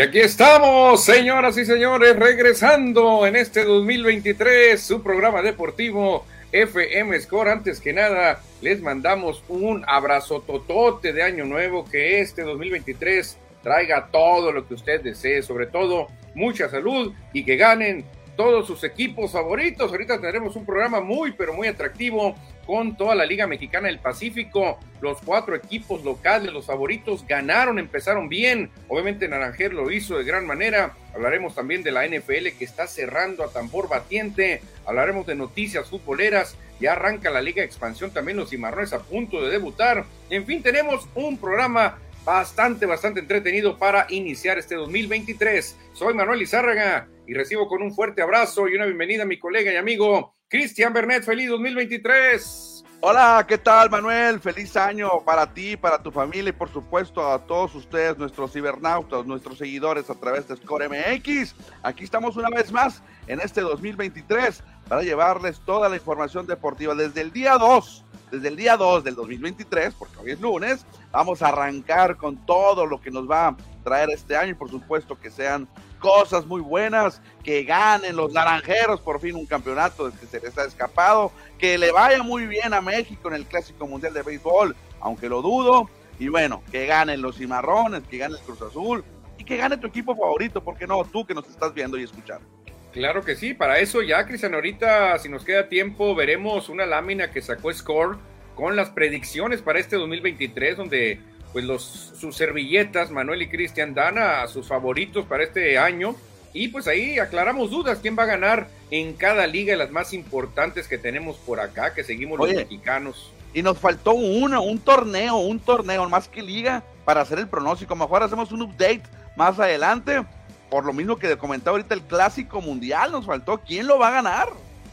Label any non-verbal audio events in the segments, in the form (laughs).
Y aquí estamos, señoras y señores, regresando en este 2023, su programa deportivo FM Score. Antes que nada, les mandamos un abrazo totote de año nuevo, que este 2023 traiga todo lo que usted desee, sobre todo mucha salud y que ganen todos sus equipos favoritos. Ahorita tendremos un programa muy, pero muy atractivo con toda la Liga Mexicana del Pacífico. Los cuatro equipos locales, los favoritos, ganaron, empezaron bien. Obviamente Naranjer lo hizo de gran manera. Hablaremos también de la NFL que está cerrando a tambor batiente. Hablaremos de noticias futboleras. Ya arranca la Liga Expansión también los cimarrones a punto de debutar. En fin, tenemos un programa bastante, bastante entretenido para iniciar este 2023. Soy Manuel Izárraga y recibo con un fuerte abrazo y una bienvenida a mi colega y amigo Cristian Bernet. Feliz 2023. Hola, ¿qué tal Manuel? Feliz año para ti, para tu familia y por supuesto a todos ustedes, nuestros cibernautas, nuestros seguidores a través de Score MX. Aquí estamos una vez más en este 2023 para llevarles toda la información deportiva desde el día 2 desde el día 2 del 2023, porque hoy es lunes, vamos a arrancar con todo lo que nos va a traer este año y por supuesto que sean cosas muy buenas, que ganen los naranjeros por fin un campeonato que se les ha escapado, que le vaya muy bien a México en el Clásico Mundial de Béisbol, aunque lo dudo, y bueno, que ganen los cimarrones, que gane el Cruz Azul y que gane tu equipo favorito, porque no, tú que nos estás viendo y escuchando. Claro que sí, para eso ya, Cristian, ahorita si nos queda tiempo veremos una lámina que sacó Score con las predicciones para este 2023, donde pues los, sus servilletas, Manuel y Cristian, dan a sus favoritos para este año. Y pues ahí aclaramos dudas, quién va a ganar en cada liga de las más importantes que tenemos por acá, que seguimos los mexicanos. Y nos faltó uno, un torneo, un torneo más que liga para hacer el pronóstico. Mejor hacemos un update más adelante por lo mismo que comentaba ahorita el clásico mundial, nos faltó quién lo va a ganar.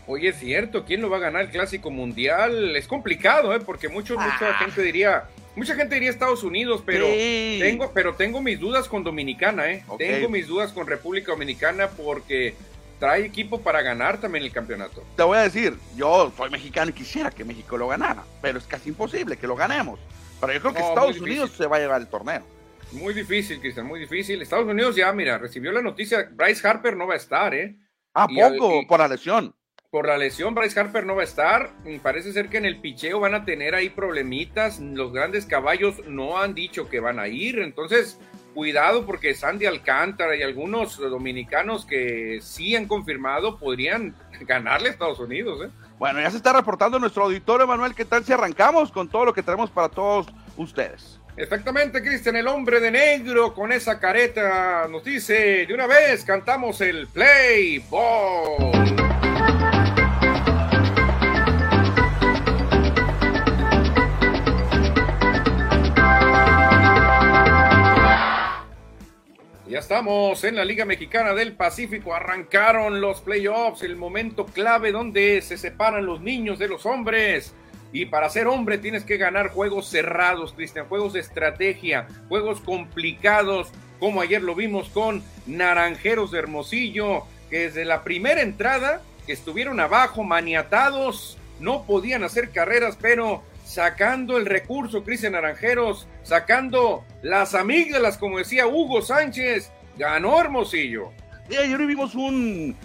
Oye, es cierto, ¿quién lo va a ganar el clásico mundial? Es complicado, ¿eh? Porque mucho, mucha ah. gente diría, mucha gente diría Estados Unidos, pero tengo, pero tengo mis dudas con Dominicana, ¿eh? Tengo mis dudas con República Dominicana porque trae equipo para ganar también el campeonato. Te voy a decir, yo soy mexicano y quisiera que México lo ganara, pero es casi imposible que lo ganemos. Pero yo creo que Estados Unidos se va a llevar el torneo. Muy difícil, Cristian, muy difícil. Estados Unidos ya, mira, recibió la noticia, Bryce Harper no va a estar, ¿eh? ¿A poco? por la lesión. Por la lesión, Bryce Harper no va a estar. Parece ser que en el picheo van a tener ahí problemitas. Los grandes caballos no han dicho que van a ir. Entonces, cuidado porque Sandy Alcántara y algunos dominicanos que sí han confirmado podrían (laughs) ganarle a Estados Unidos, ¿eh? Bueno, ya se está reportando nuestro auditorio, Manuel. ¿Qué tal si arrancamos con todo lo que tenemos para todos ustedes? Exactamente, Cristian, el hombre de negro con esa careta nos dice, de una vez cantamos el play ball. Ya estamos en la Liga Mexicana del Pacífico. Arrancaron los playoffs, el momento clave donde se separan los niños de los hombres. Y para ser hombre tienes que ganar juegos cerrados, Cristian, juegos de estrategia, juegos complicados, como ayer lo vimos con Naranjeros de Hermosillo, que desde la primera entrada, estuvieron abajo, maniatados, no podían hacer carreras, pero sacando el recurso, Cristian Naranjeros, sacando las amígdalas, como decía Hugo Sánchez, ganó Hermosillo. Y ayer vimos un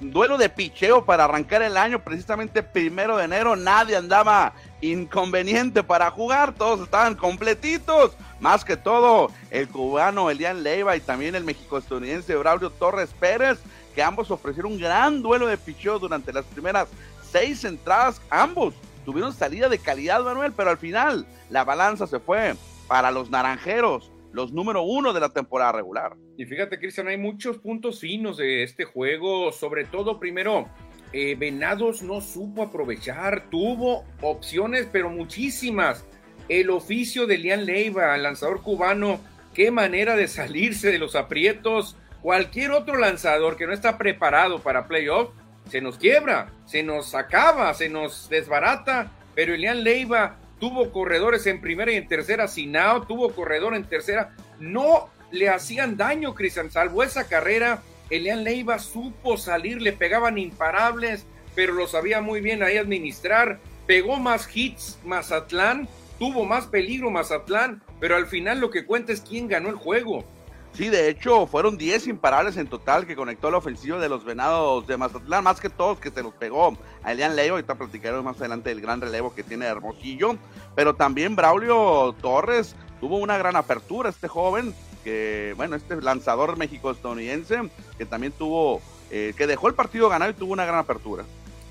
duelo de picheo para arrancar el año, precisamente primero de enero, nadie andaba inconveniente para jugar, todos estaban completitos, más que todo el cubano Elian Leiva y también el mexico-estadounidense Braulio Torres Pérez, que ambos ofrecieron un gran duelo de picheo durante las primeras seis entradas, ambos tuvieron salida de calidad, Manuel, pero al final la balanza se fue para los naranjeros los número uno de la temporada regular. Y fíjate, Cristian, hay muchos puntos finos de este juego, sobre todo primero. Eh, Venados no supo aprovechar, tuvo opciones, pero muchísimas. El oficio de Lian Leiva, lanzador cubano, qué manera de salirse de los aprietos. Cualquier otro lanzador que no está preparado para playoff, se nos quiebra, se nos acaba, se nos desbarata. Pero Elian Leiva tuvo corredores en primera y en tercera sin out, tuvo corredor en tercera, no le hacían daño, Cristian, salvo esa carrera, Elian Leiva supo salir, le pegaban imparables, pero lo sabía muy bien ahí administrar, pegó más hits Mazatlán, tuvo más peligro Mazatlán, pero al final lo que cuenta es quién ganó el juego. Sí, de hecho, fueron 10 imparables en total que conectó la ofensiva de los Venados de Mazatlán, más que todos que se los pegó a Elian Leo, ahorita platicaremos más adelante del gran relevo que tiene Hermosillo, pero también Braulio Torres tuvo una gran apertura, este joven, que, bueno, este lanzador México-estadounidense, que también tuvo, eh, que dejó el partido ganado y tuvo una gran apertura.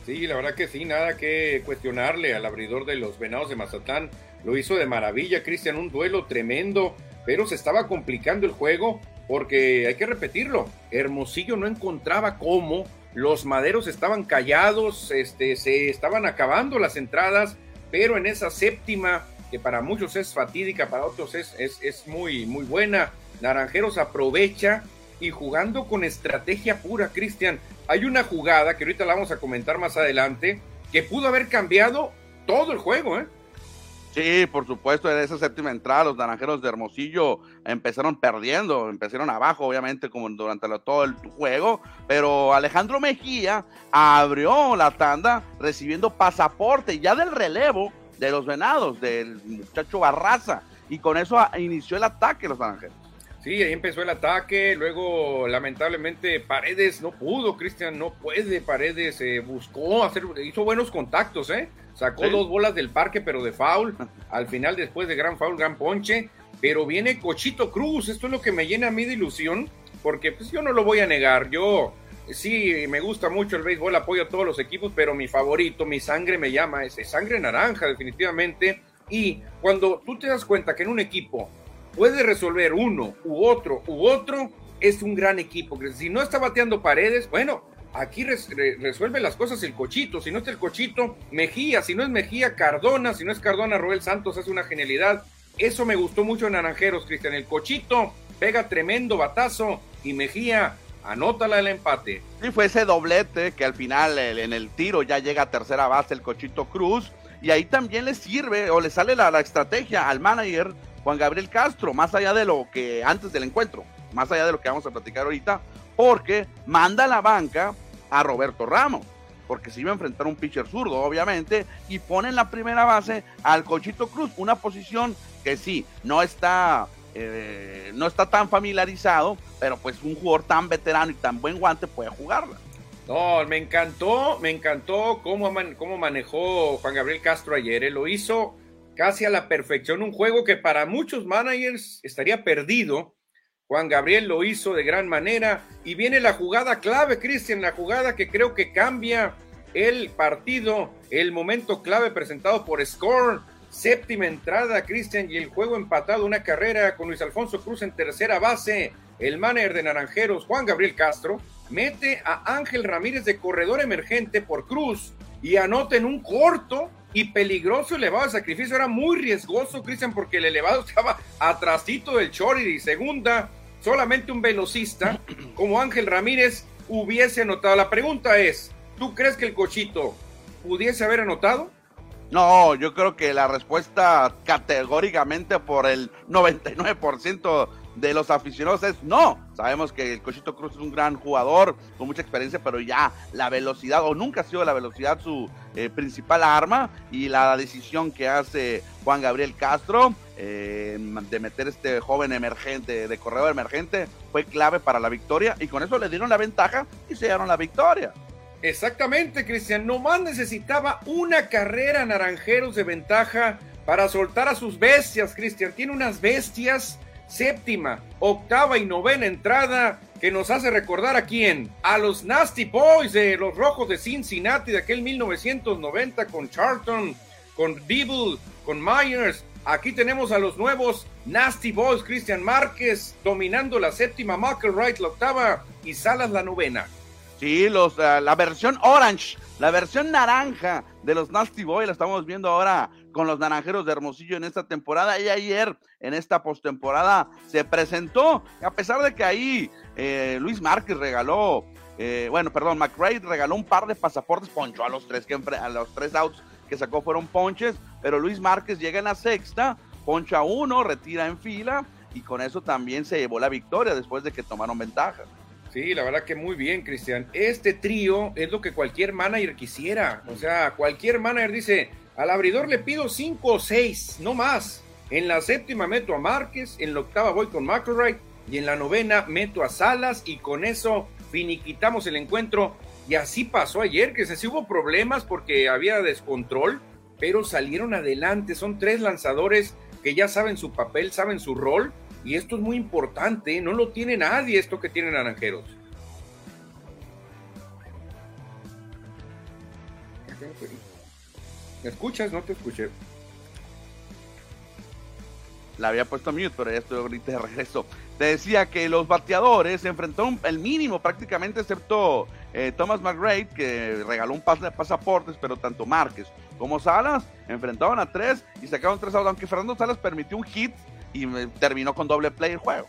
Sí, la verdad que sí, nada que cuestionarle al abridor de los Venados de Mazatlán. Lo hizo de maravilla, Cristian, un duelo tremendo, pero se estaba complicando el juego porque hay que repetirlo, Hermosillo no encontraba cómo, los maderos estaban callados, este, se estaban acabando las entradas, pero en esa séptima, que para muchos es fatídica, para otros es, es, es muy, muy buena, Naranjeros aprovecha y jugando con estrategia pura, Cristian, hay una jugada que ahorita la vamos a comentar más adelante, que pudo haber cambiado todo el juego, ¿eh? Sí, por supuesto, en esa séptima entrada los naranjeros de Hermosillo empezaron perdiendo, empezaron abajo, obviamente, como durante todo el juego, pero Alejandro Mejía abrió la tanda recibiendo pasaporte ya del relevo de los venados, del muchacho Barraza, y con eso inició el ataque los naranjeros. Sí, ahí empezó el ataque, luego lamentablemente Paredes no pudo, Cristian no puede, Paredes eh, buscó hacer, hizo buenos contactos, ¿eh? Sacó dos bolas del parque, pero de foul, al final después de gran foul, gran ponche, pero viene Cochito Cruz, esto es lo que me llena a mí de ilusión, porque pues yo no lo voy a negar, yo sí me gusta mucho el béisbol, apoyo a todos los equipos, pero mi favorito, mi sangre me llama, es sangre naranja definitivamente, y cuando tú te das cuenta que en un equipo puede resolver uno u otro u otro, es un gran equipo. Si no está bateando paredes, bueno, aquí resuelve las cosas el cochito. Si no está el cochito, Mejía. Si no es Mejía, Cardona. Si no es Cardona, Roel Santos hace una genialidad. Eso me gustó mucho en Naranjeros, Cristian. El cochito pega tremendo batazo y Mejía anótala el empate. Sí, fue ese doblete que al final en el tiro ya llega a tercera base el cochito Cruz. Y ahí también le sirve o le sale la, la estrategia al manager Juan Gabriel Castro, más allá de lo que antes del encuentro, más allá de lo que vamos a platicar ahorita, porque manda la banca a Roberto Ramos, porque se iba a enfrentar un pitcher zurdo, obviamente, y pone en la primera base al Cochito Cruz, una posición que sí, no está, eh, no está tan familiarizado, pero pues un jugador tan veterano y tan buen guante puede jugarla. No, me encantó, me encantó cómo, cómo manejó Juan Gabriel Castro ayer. Él lo hizo casi a la perfección, un juego que para muchos managers estaría perdido. Juan Gabriel lo hizo de gran manera y viene la jugada clave, Cristian, la jugada que creo que cambia el partido, el momento clave presentado por Score. Séptima entrada, Cristian, y el juego empatado, una carrera con Luis Alfonso Cruz en tercera base. El manager de Naranjeros, Juan Gabriel Castro, mete a Ángel Ramírez de corredor emergente por Cruz y anota en un corto y peligroso elevado de sacrificio. Era muy riesgoso, Cristian, porque el elevado (laughs) estaba atrasito del Chori y segunda, solamente un velocista (clears throat) como Ángel Ramírez hubiese anotado. La pregunta es, ¿tú crees que el cochito pudiese haber anotado? No, yo creo que la respuesta categóricamente por el 99% de los aficionados es no. Sabemos que el Cochito Cruz es un gran jugador con mucha experiencia, pero ya la velocidad, o nunca ha sido la velocidad su eh, principal arma, y la decisión que hace Juan Gabriel Castro eh, de meter este joven emergente, de corredor emergente, fue clave para la victoria, y con eso le dieron la ventaja y se dieron la victoria. Exactamente, Cristian. Nomás necesitaba una carrera Naranjeros de ventaja para soltar a sus bestias, Cristian. Tiene unas bestias séptima, octava y novena entrada que nos hace recordar a quién, a los Nasty Boys de los Rojos de Cincinnati de aquel 1990 con Charlton, con Dibble, con Myers. Aquí tenemos a los nuevos Nasty Boys, Cristian Márquez dominando la séptima, Michael Wright la octava y Salas la novena. Sí, los, uh, la versión orange, la versión naranja de los Nasty Boys la estamos viendo ahora con los Naranjeros de Hermosillo en esta temporada y ayer en esta postemporada se presentó, a pesar de que ahí eh, Luis Márquez regaló, eh, bueno, perdón, McRae regaló un par de pasaportes, poncho a los tres que a los tres outs que sacó fueron ponches, pero Luis Márquez llega en la sexta, poncha uno, retira en fila y con eso también se llevó la victoria después de que tomaron ventaja. Sí, la verdad que muy bien, Cristian. Este trío es lo que cualquier manager quisiera. O sea, cualquier manager dice, al abridor le pido cinco o seis, no más. En la séptima meto a Márquez, en la octava voy con McElroy y en la novena meto a Salas y con eso finiquitamos el encuentro. Y así pasó ayer, que se hubo problemas porque había descontrol, pero salieron adelante. Son tres lanzadores que ya saben su papel, saben su rol, y esto es muy importante. No lo tiene nadie esto que tienen Naranjeros. ¿Me escuchas? No te escuché. La había puesto mute, pero ya estoy ahorita de regreso. Te decía que los bateadores se enfrentaron el mínimo prácticamente, excepto eh, Thomas McRae, que regaló un pas de pasaportes, pero tanto Márquez como Salas enfrentaban a tres y sacaron tres outs, aunque Fernando Salas permitió un hit y terminó con doble play el juego.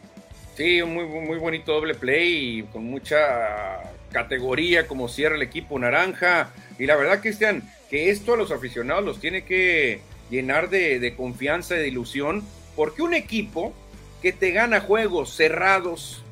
Sí, un muy, muy bonito doble play y con mucha categoría como cierra el equipo naranja. Y la verdad, Cristian, que esto a los aficionados los tiene que llenar de, de confianza y de ilusión, porque un equipo que te gana juegos cerrados,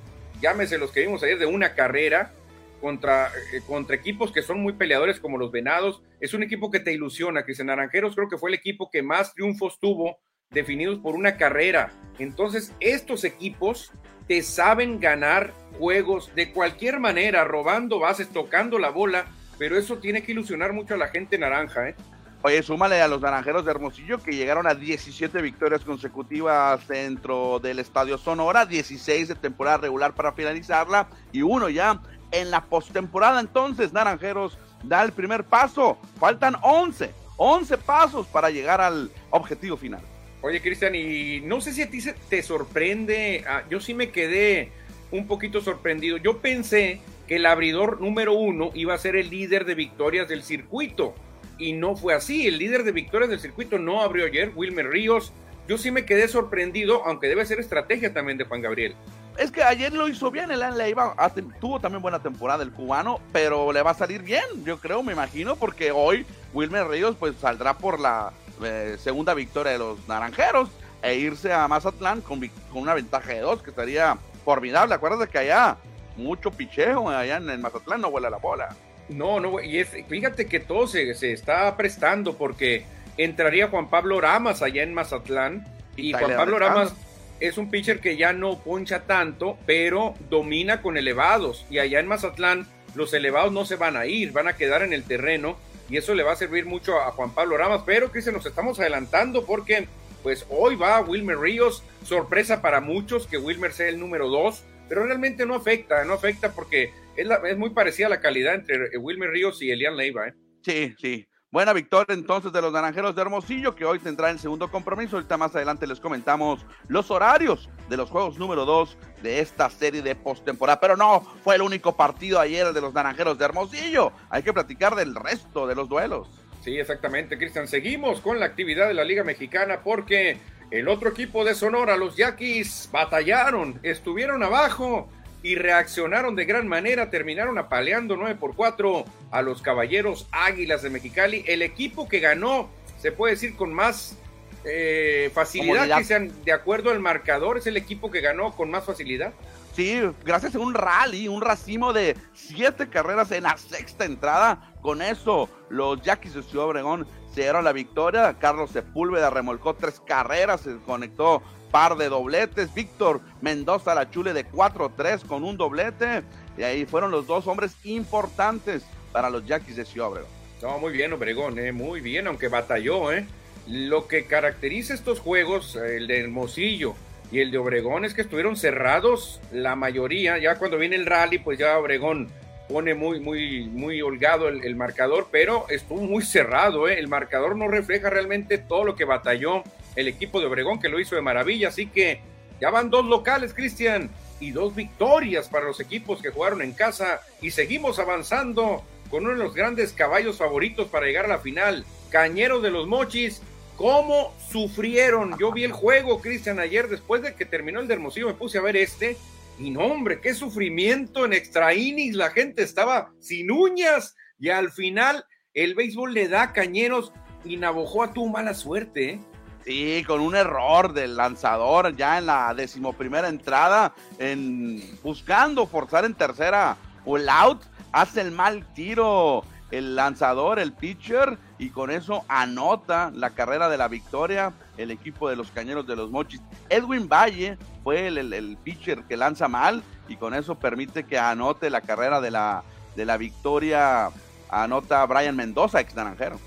llámese los que vimos ayer de una carrera, contra, eh, contra equipos que son muy peleadores como los Venados, es un equipo que te ilusiona, Cristian Naranjeros creo que fue el equipo que más triunfos tuvo definidos por una carrera. Entonces, estos equipos te saben ganar juegos de cualquier manera, robando bases, tocando la bola, pero eso tiene que ilusionar mucho a la gente naranja, ¿eh? Oye, súmale a los naranjeros de Hermosillo que llegaron a 17 victorias consecutivas dentro del Estadio Sonora, 16 de temporada regular para finalizarla y uno ya en la postemporada. Entonces, Naranjeros da el primer paso. Faltan 11, 11 pasos para llegar al objetivo final. Oye, Cristian, y no sé si a ti te sorprende, ah, yo sí me quedé un poquito sorprendido. Yo pensé que el abridor número uno iba a ser el líder de victorias del circuito y no fue así. El líder de victorias del circuito no abrió ayer, Wilmer Ríos. Yo sí me quedé sorprendido, aunque debe ser estrategia también de Juan Gabriel. Es que ayer lo hizo bien, el Leiva tuvo también buena temporada el cubano, pero le va a salir bien, yo creo, me imagino, porque hoy Wilmer Ríos pues saldrá por la eh, segunda victoria de los naranjeros e irse a Mazatlán con, con una ventaja de dos, que estaría formidable. Acuérdate que allá mucho picheo, allá en Mazatlán no vuela la bola. No, no, y fíjate que todo se, está prestando porque entraría Juan Pablo Ramas allá en Mazatlán y, Juan Pablo Ramas es un pitcher que ya no poncha tanto, pero domina con elevados y allá en Mazatlán los elevados no se van a ir, van a quedar en el terreno y eso le va a servir mucho a Juan Pablo Ramas, pero que se nos estamos adelantando porque pues hoy va Wilmer Ríos, sorpresa para muchos que Wilmer sea el número dos, pero realmente no afecta, no afecta porque es, muy parecida la calidad entre Wilmer Ríos y Elian Leiva. ¿eh? Sí, sí. Buena victoria entonces de los Naranjeros de Hermosillo, que hoy tendrá el segundo compromiso. Ahorita más adelante les comentamos los horarios de los juegos número 2 de esta serie de postemporada. Pero no fue el único partido ayer de los Naranjeros de Hermosillo. Hay que platicar del resto de los duelos. Sí, exactamente, Cristian. Seguimos con la actividad de la Liga Mexicana porque el otro equipo de Sonora, los Yaquis, batallaron, estuvieron abajo y reaccionaron de gran manera, terminaron apaleando 9 por 4 a los Caballeros Águilas de Mexicali, el equipo que ganó, se puede decir con más eh, facilidad, que sean de acuerdo al marcador, es el equipo que ganó con más facilidad. Sí, gracias a un rally, un racimo de siete carreras en la sexta entrada. Con eso, los Yaquis de Ciudad Obregón se dieron la victoria. Carlos Sepúlveda remolcó tres carreras, se conectó par de dobletes. Víctor Mendoza la chule de 4-3 con un doblete. Y ahí fueron los dos hombres importantes para los Yaquis de Ciudad Obregón. No, muy bien, Obregón, eh, muy bien, aunque batalló, ¿eh? Lo que caracteriza estos juegos, el de Hermosillo y el de Obregón, es que estuvieron cerrados la mayoría. Ya cuando viene el rally, pues ya Obregón pone muy, muy, muy holgado el, marcador, pero estuvo muy cerrado, ¿eh? El marcador no refleja realmente todo lo que batalló el equipo de Obregón que lo hizo de maravilla. Así que ya van dos locales, Cristian, y dos victorias para los equipos que jugaron en casa. Y seguimos avanzando con uno de los grandes caballos favoritos para llegar a la final. Cañeros de los Mochis. ¿Cómo sufrieron? Yo vi el juego, Cristian, ayer después de que terminó el de Hermosillo, me puse a ver este. Y no, hombre, qué sufrimiento en extra innings. La gente estaba sin uñas. Y al final, el béisbol le da Cañeros y Navojoa tuvo mala suerte. ¿eh? Sí, con un error del lanzador ya en la decimoprimera entrada, en buscando forzar en tercera o el out, hace el mal tiro el lanzador, el pitcher, y con eso anota la carrera de la victoria el equipo de los Cañeros de los Mochis. Edwin Valle fue el, pitcher que lanza mal y con eso permite que anote la carrera de la, de la victoria, anota Brian Mendoza, ex naranjero.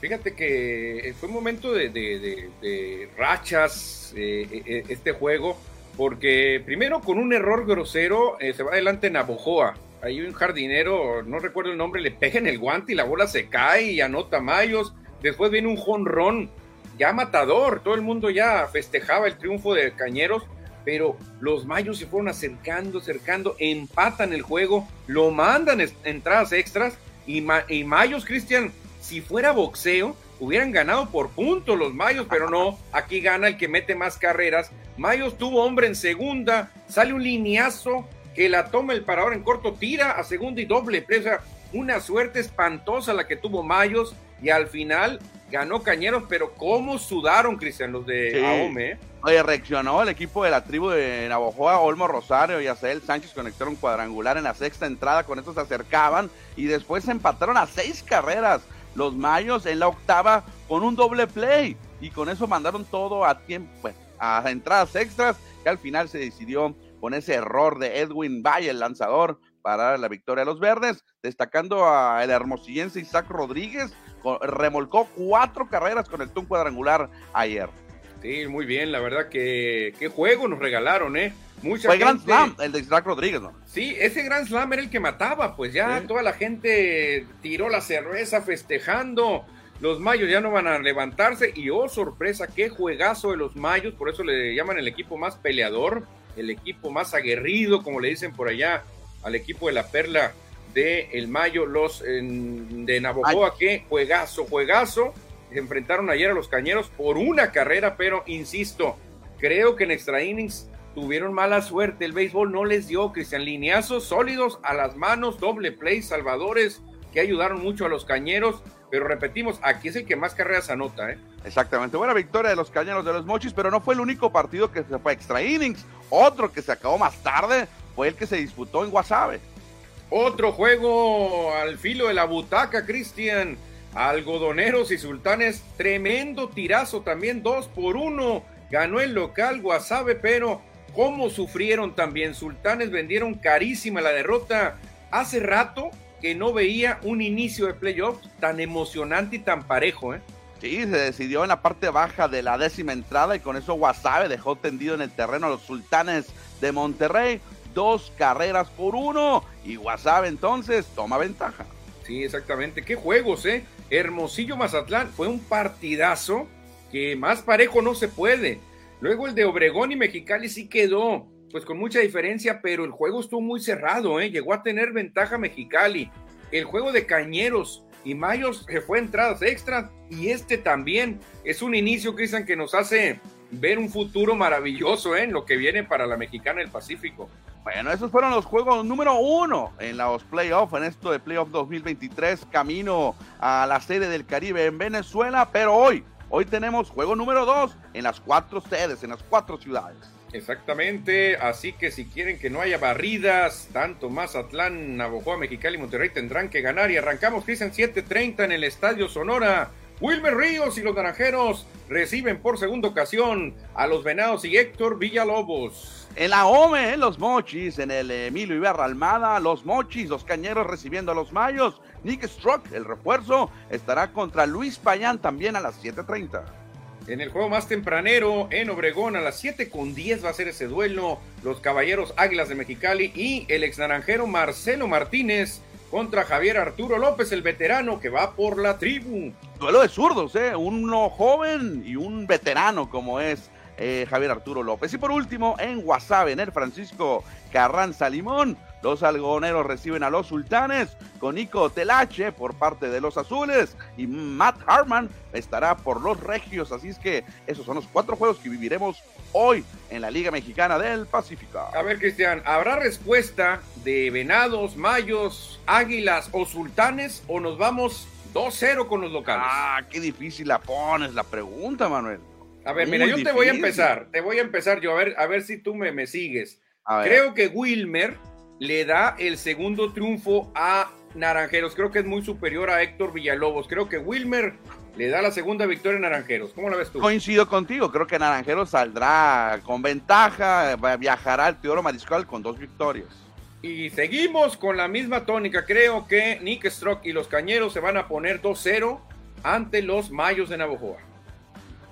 Fíjate que fue un momento de, rachas eh, eh, este juego, porque primero con un error grosero se va adelante Navojoa hay un jardinero, no recuerdo el nombre, le pega en el guante y la bola se cae y anota Mayos. Después viene un jonrón ya matador, todo el mundo ya festejaba el triunfo de Cañeros, pero los Mayos se fueron acercando, acercando, empatan el juego, lo mandan entradas extras y, Mayos, Cristian, si fuera boxeo, hubieran ganado por puntos los Mayos, pero no, aquí gana el que mete más carreras. Mayos tuvo hombre en segunda, sale un lineazo que la toma el parador en corto, tira a segunda y doble presa. Una suerte espantosa la que tuvo Mayos y al final ganó Cañeros, pero cómo sudaron, Cristian, los de sí. ¿eh? Oye, reaccionó el equipo de la tribu de Navojoa, Olmo Rosario y Azael Sánchez conectaron cuadrangular en la sexta entrada, con esto se acercaban y después se empataron a seis carreras. Los Mayos en la octava con un doble play y con eso mandaron todo a tiempo, pues, a entradas extras que al final se decidió con ese error de Edwin Valle, el lanzador, para la victoria de los verdes, destacando a el hermosillense Isaac Rodríguez, remolcó cuatro carreras con el tun cuadrangular ayer. Sí, muy bien, la verdad que qué juego nos regalaron, ¿eh? Mucha Fue Grand Slam, el de Isaac Rodríguez, ¿no? Sí, ese Grand Slam era el que mataba, pues ya toda la gente tiró la cerveza festejando. Los mayos ya no van a levantarse y oh sorpresa, qué juegazo de los mayos, por eso le llaman el equipo más peleador el equipo más aguerrido, como le dicen por allá, al equipo de la Perla de El Mayo, los de Navojoa, que juegazo, juegazo. Se enfrentaron ayer a los Cañeros por una carrera, pero insisto, creo que en extra innings tuvieron mala suerte. El béisbol no les dio, Cristian, lineazos sólidos a las manos, doble play, salvadores que ayudaron mucho a los Cañeros. Pero repetimos, aquí es el que más carreras anota, ¿eh? Exactamente, buena victoria de los Cañeros de los Mochis, pero no fue el único partido que se fue a extra innings. Otro que se acabó más tarde fue el que se disputó en Guasave. Otro juego al filo de la butaca, Cristian. Algodoneros y Sultanes, tremendo tirazo también, dos por uno. Ganó el local Guasave, pero cómo sufrieron también. Sultanes vendieron carísima la derrota. Hace rato que no veía un inicio de playoff tan emocionante y tan parejo, ¿eh? Sí, se decidió en la parte baja de la décima entrada y con eso Wasabe dejó tendido en el terreno a los sultanes de Monterrey. Dos carreras por uno y Wasabe entonces toma ventaja. Sí, exactamente. Qué juegos, ¿eh? Hermosillo Mazatlán fue un partidazo que más parejo no se puede. Luego el de Obregón y Mexicali sí quedó, pues con mucha diferencia, pero el juego estuvo muy cerrado, ¿eh? Llegó a tener ventaja Mexicali. El juego de Cañeros y Mayos se fue entradas extras y este también es un inicio, Cristian, que nos hace ver un futuro maravilloso ¿eh? en lo que viene para la mexicana del Pacífico. Bueno, esos fueron los juegos número uno en los playoffs, en esto de playoff 2023, camino a la sede del Caribe en Venezuela, pero hoy, hoy tenemos juego número dos en las cuatro sedes, en las cuatro ciudades. Exactamente, así que si quieren que no haya barridas, tanto Mazatlán, Navojoa, Mexicali y Monterrey tendrán que ganar y arrancamos, Cristian, 7.30 en el Estadio Sonora. Wilmer Ríos y los naranjeros reciben por segunda ocasión a los Venados y Héctor Villalobos. En la OME, los Mochis, en el Emilio Ibarra Almada, los Mochis, los Cañeros recibiendo a los Mayos. Nick Struck, el refuerzo, estará contra Luis Payán también a las 7.30. En el juego más tempranero, en Obregón, a las 7 con 10 va a ser ese duelo. Los Caballeros Águilas de Mexicali y el ex naranjero Marcelo Martínez contra Javier Arturo López, el veterano que va por la tribu. Duelo de zurdos, ¿eh? Uno joven y un veterano como es eh, Javier Arturo López. Y por último, en Guasave, en el Francisco Carranza Limón, los algodoneros reciben a los sultanes con Nico Telache por parte de los azules y Matt Harman estará por los regios. Así es que esos son los cuatro juegos que viviremos hoy en la Liga Mexicana del Pacífico. A ver, Cristian, ¿habrá respuesta de venados, mayos, águilas o sultanes o nos vamos 2-0 con los locales? Ah, qué difícil la pones la pregunta, Manuel. A ver, mira, yo te voy a empezar, te voy a empezar yo, a ver, a ver si tú me, me sigues. Creo que Wilmer le da el segundo triunfo a Naranjeros. Creo que es muy superior a Héctor Villalobos. Creo que Wilmer le da la segunda victoria a Naranjeros. ¿Cómo la ves tú? Coincido contigo, creo que Naranjeros saldrá con ventaja, viajará al Teoro Mariscal con dos victorias. Y seguimos con la misma tónica. Creo que Nick Strock y los Cañeros se van a poner 2-0 ante los Mayos de Navojoa.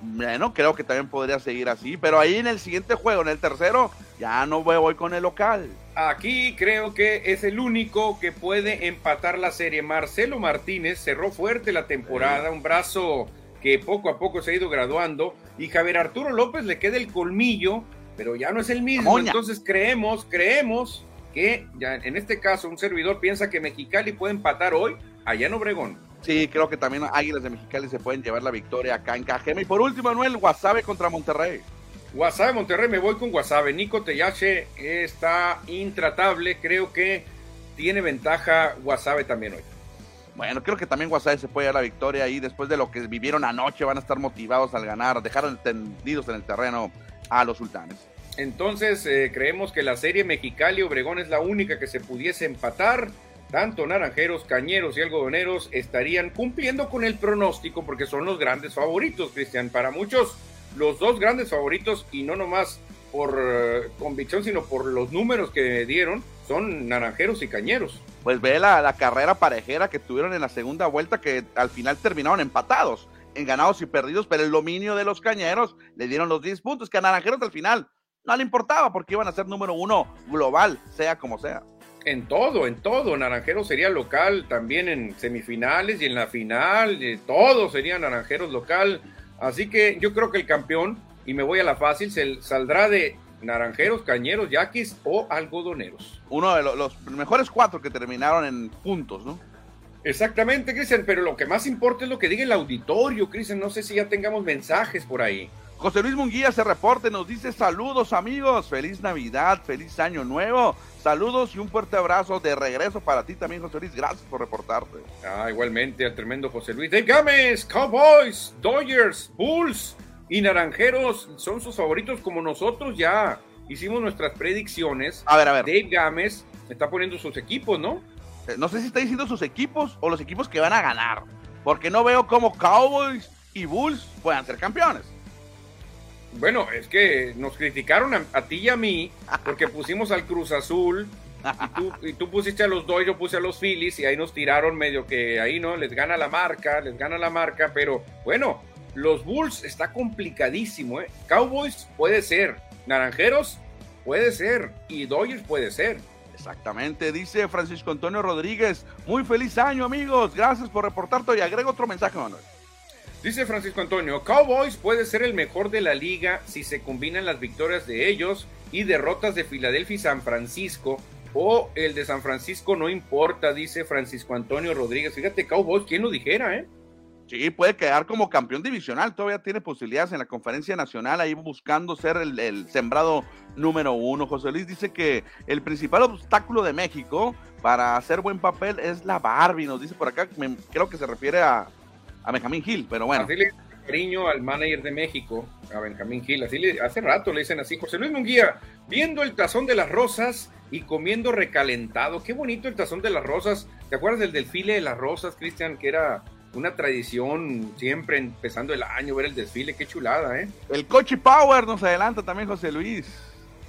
Bueno, creo que también podría seguir así, pero ahí en el siguiente juego, en el tercero, ya no voy con el local. Aquí creo que es el único que puede empatar la serie. Marcelo Martínez cerró fuerte la temporada, un brazo que poco a poco se ha ido graduando, y Javier Arturo López le queda el colmillo, pero ya no es el mismo. Entonces creemos, creemos que ya en este caso un servidor piensa que Mexicali puede empatar hoy allá en Obregón. Sí, creo que también Águilas de Mexicali se pueden llevar la victoria acá en Cajeme. Y por último, Manuel, Guasave contra Monterrey. Guasave, Monterrey, me voy con Guasave. Nico Tellache está intratable. Creo que tiene ventaja Guasave también hoy. Bueno, creo que también Guasave se puede llevar la victoria y después de lo que vivieron anoche van a estar motivados al ganar, dejaron tendidos en el terreno a los sultanes. Entonces, eh, creemos que la serie Mexicali-Obregón es la única que se pudiese empatar tanto naranjeros, cañeros y algodoneros estarían cumpliendo con el pronóstico porque son los grandes favoritos, Cristian. Para muchos, los dos grandes favoritos, y no nomás por eh, convicción, sino por los números que dieron, son naranjeros y cañeros. Pues ve la, la carrera parejera que tuvieron en la segunda vuelta, que al final terminaron empatados en ganados y perdidos, pero el dominio de los cañeros le dieron los 10 puntos, que a Naranjeros al final no le importaba porque iban a ser número uno global, sea como sea en todo, en todo. Naranjeros sería local también en semifinales y en la final. todo sería Naranjeros local. Así que yo creo que el campeón, y me voy a la fácil, se saldrá de Naranjeros, Cañeros, Yaquis o Algodoneros. Uno de los, mejores cuatro que terminaron en puntos, ¿no? Exactamente, Cristian, pero lo que más importa es lo que diga el auditorio, Cristian. No sé si ya tengamos mensajes por ahí. José Luis Munguía se reporte, nos dice saludos amigos, feliz Navidad, feliz Año Nuevo. Saludos y un fuerte abrazo de regreso para ti también, José Luis. Gracias por reportarte. Ah, igualmente al tremendo José Luis. Dave Gámez, Cowboys, Dodgers, Bulls y Naranjeros son sus favoritos como nosotros ya hicimos nuestras predicciones. A ver, a ver. Dave Gámez está poniendo sus equipos, ¿no? Eh, no sé si está diciendo sus equipos o los equipos que van a ganar. Porque no veo cómo Cowboys y Bulls puedan ser campeones. Bueno, es que nos criticaron a, ti y a mí porque pusimos al Cruz Azul y tú, pusiste a los dos, yo puse a los Phillies y ahí nos tiraron medio que ahí no, les gana la marca, les gana la marca, pero bueno, los Bulls está complicadísimo, ¿eh? Cowboys puede ser, Naranjeros puede ser y Dodgers puede ser. Exactamente, dice Francisco Antonio Rodríguez. Muy feliz año, amigos. Gracias por reportarte y agrego otro mensaje, Manuel. Dice Francisco Antonio, Cowboys puede ser el mejor de la liga si se combinan las victorias de ellos y derrotas de Filadelfia y San Francisco. O el de San Francisco no importa, dice Francisco Antonio Rodríguez. Fíjate, Cowboys, ¿quién lo dijera, eh? Sí, puede quedar como campeón divisional. Todavía tiene posibilidades en la conferencia nacional, ahí buscando ser el, sembrado número uno. José Luis dice que el principal obstáculo de México para hacer buen papel es la Barbie. Nos dice por acá, creo que se refiere a, a Benjamín Gil, pero bueno. Así le cariño al manager de México, a Benjamín Gil, así le, hace rato le dicen así, José Luis Munguía, viendo el tazón de las rosas y comiendo recalentado, qué bonito el tazón de las rosas, ¿te acuerdas del desfile de las rosas, Cristian, que era una tradición siempre empezando el año, ver el desfile, qué chulada, ¿eh? El Coche Power nos adelanta también José Luis.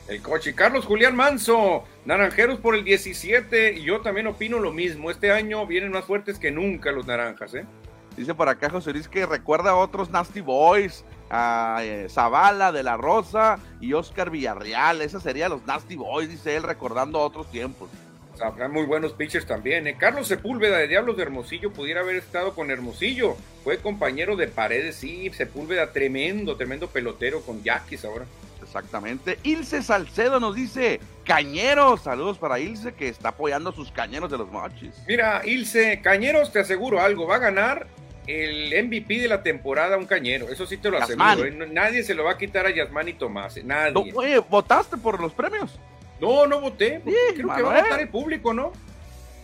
El coche. Carlos Julián Manso, Naranjeros por el 17. Y yo también opino lo mismo. Este año vienen más fuertes que nunca los naranjas, ¿eh? Dice por acá José Luis que recuerda a otros Nasty Boys, a eh, Zavala de la Rosa y Oscar Villarreal. Esos serían los Nasty Boys, dice él, recordando otros tiempos. Habrá muy buenos pitchers también. ¿eh? Carlos Sepúlveda de Diablos de Hermosillo pudiera haber estado con Hermosillo. Fue compañero de Paredes, sí. Sepúlveda, tremendo, tremendo pelotero con Yaquis ahora. Exactamente. Ilse Salcedo nos dice, Cañeros, saludos para Ilse que está apoyando a sus cañeros de los mochis. Mira, Ilse, Cañeros, te aseguro algo, va a ganar el MVP de la temporada un cañero, eso sí te lo aseguro. ¿eh? Nadie se lo va a quitar a Yasmán y Tomás, ¿eh? nadie. oye, ¿votaste por los premios? No, no voté, creo que va a votar el público, ¿no?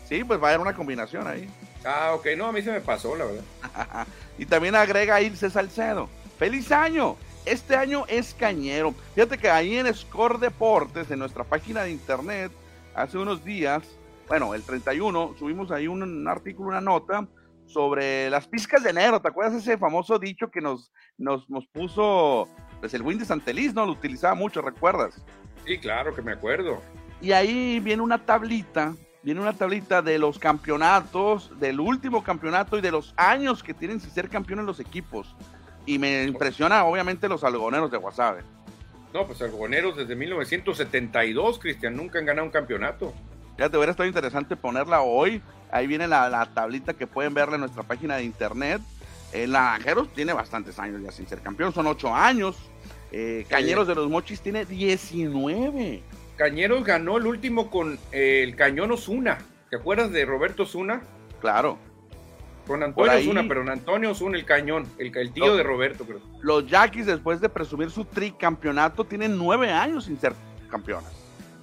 Sí, pues va a haber una combinación ahí. Ah, ok, no, a mí se me pasó, la verdad. (laughs) y también agrega Ilse Salcedo. ¡Feliz año! Este año es cañero. Fíjate que ahí en Score Deportes, en nuestra página de internet, hace unos días, bueno, el 31, subimos ahí un artículo, una nota sobre las pizcas de enero. ¿Te acuerdas ese famoso dicho que nos, nos, nos puso pues, el Windy Santelis, ¿no? Lo utilizaba mucho, ¿recuerdas? Sí, claro que me acuerdo. Y ahí viene una tablita, viene una tablita de los campeonatos, del último campeonato y de los años que tienen sin ser campeones los equipos. Y me impresiona, obviamente, los algoneros de Guasave. No, pues algoneros desde 1972, Cristian, nunca han ganado un campeonato. Ya te hubiera estado interesante ponerla hoy. Ahí viene la, tablita que pueden verla en nuestra página de internet. El Naranjeros tiene bastantes años ya sin ser campeón, son ocho años. Eh, Cañeros de los Mochis tiene 19. Cañeros ganó el último con eh, el Cañón Osuna. ¿Te acuerdas de Roberto Osuna? Claro. Con Antonio Osuna, pero Antonio Osuna, el cañón, el, tío de Roberto, creo. Los Yaquis, después de presumir su tricampeonato, tienen nueve años sin ser campeones.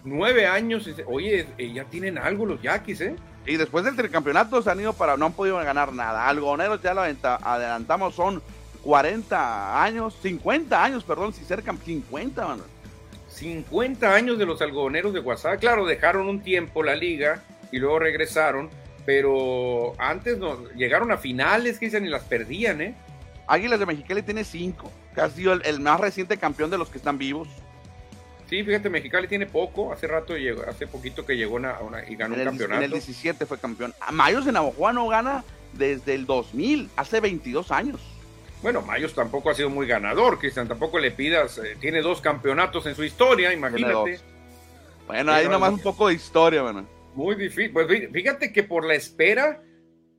Nueve años, oye, eh, ya tienen algo los Yaquis, ¿eh? Y después del tricampeonato se han ido para, no han podido ganar nada. Algoneros ya lo adelantamos, son 40 años, 50 años, perdón, sin ser campeón, 50, mano. 50 años de los algodoneros de WhatsApp. Claro, dejaron un tiempo la liga y luego regresaron, pero antes no, llegaron a finales que dicen y las perdían, ¿eh? Águilas de Mexicali tiene 5, que ha sido el, más reciente campeón de los que están vivos. Sí, fíjate, Mexicali tiene poco. Hace rato llegó, hace poquito que llegó una, y ganó un campeonato. En el 17 fue campeón. Mayos de Navajo no gana desde el 2000, hace 22 años. Bueno, Mayos tampoco ha sido muy ganador, Cristian. Tampoco le pidas. Eh, tiene dos campeonatos en su historia, imagínate. Bueno, hay nomás un poco de historia, bueno. Muy difícil. Pues fíjate que por la espera.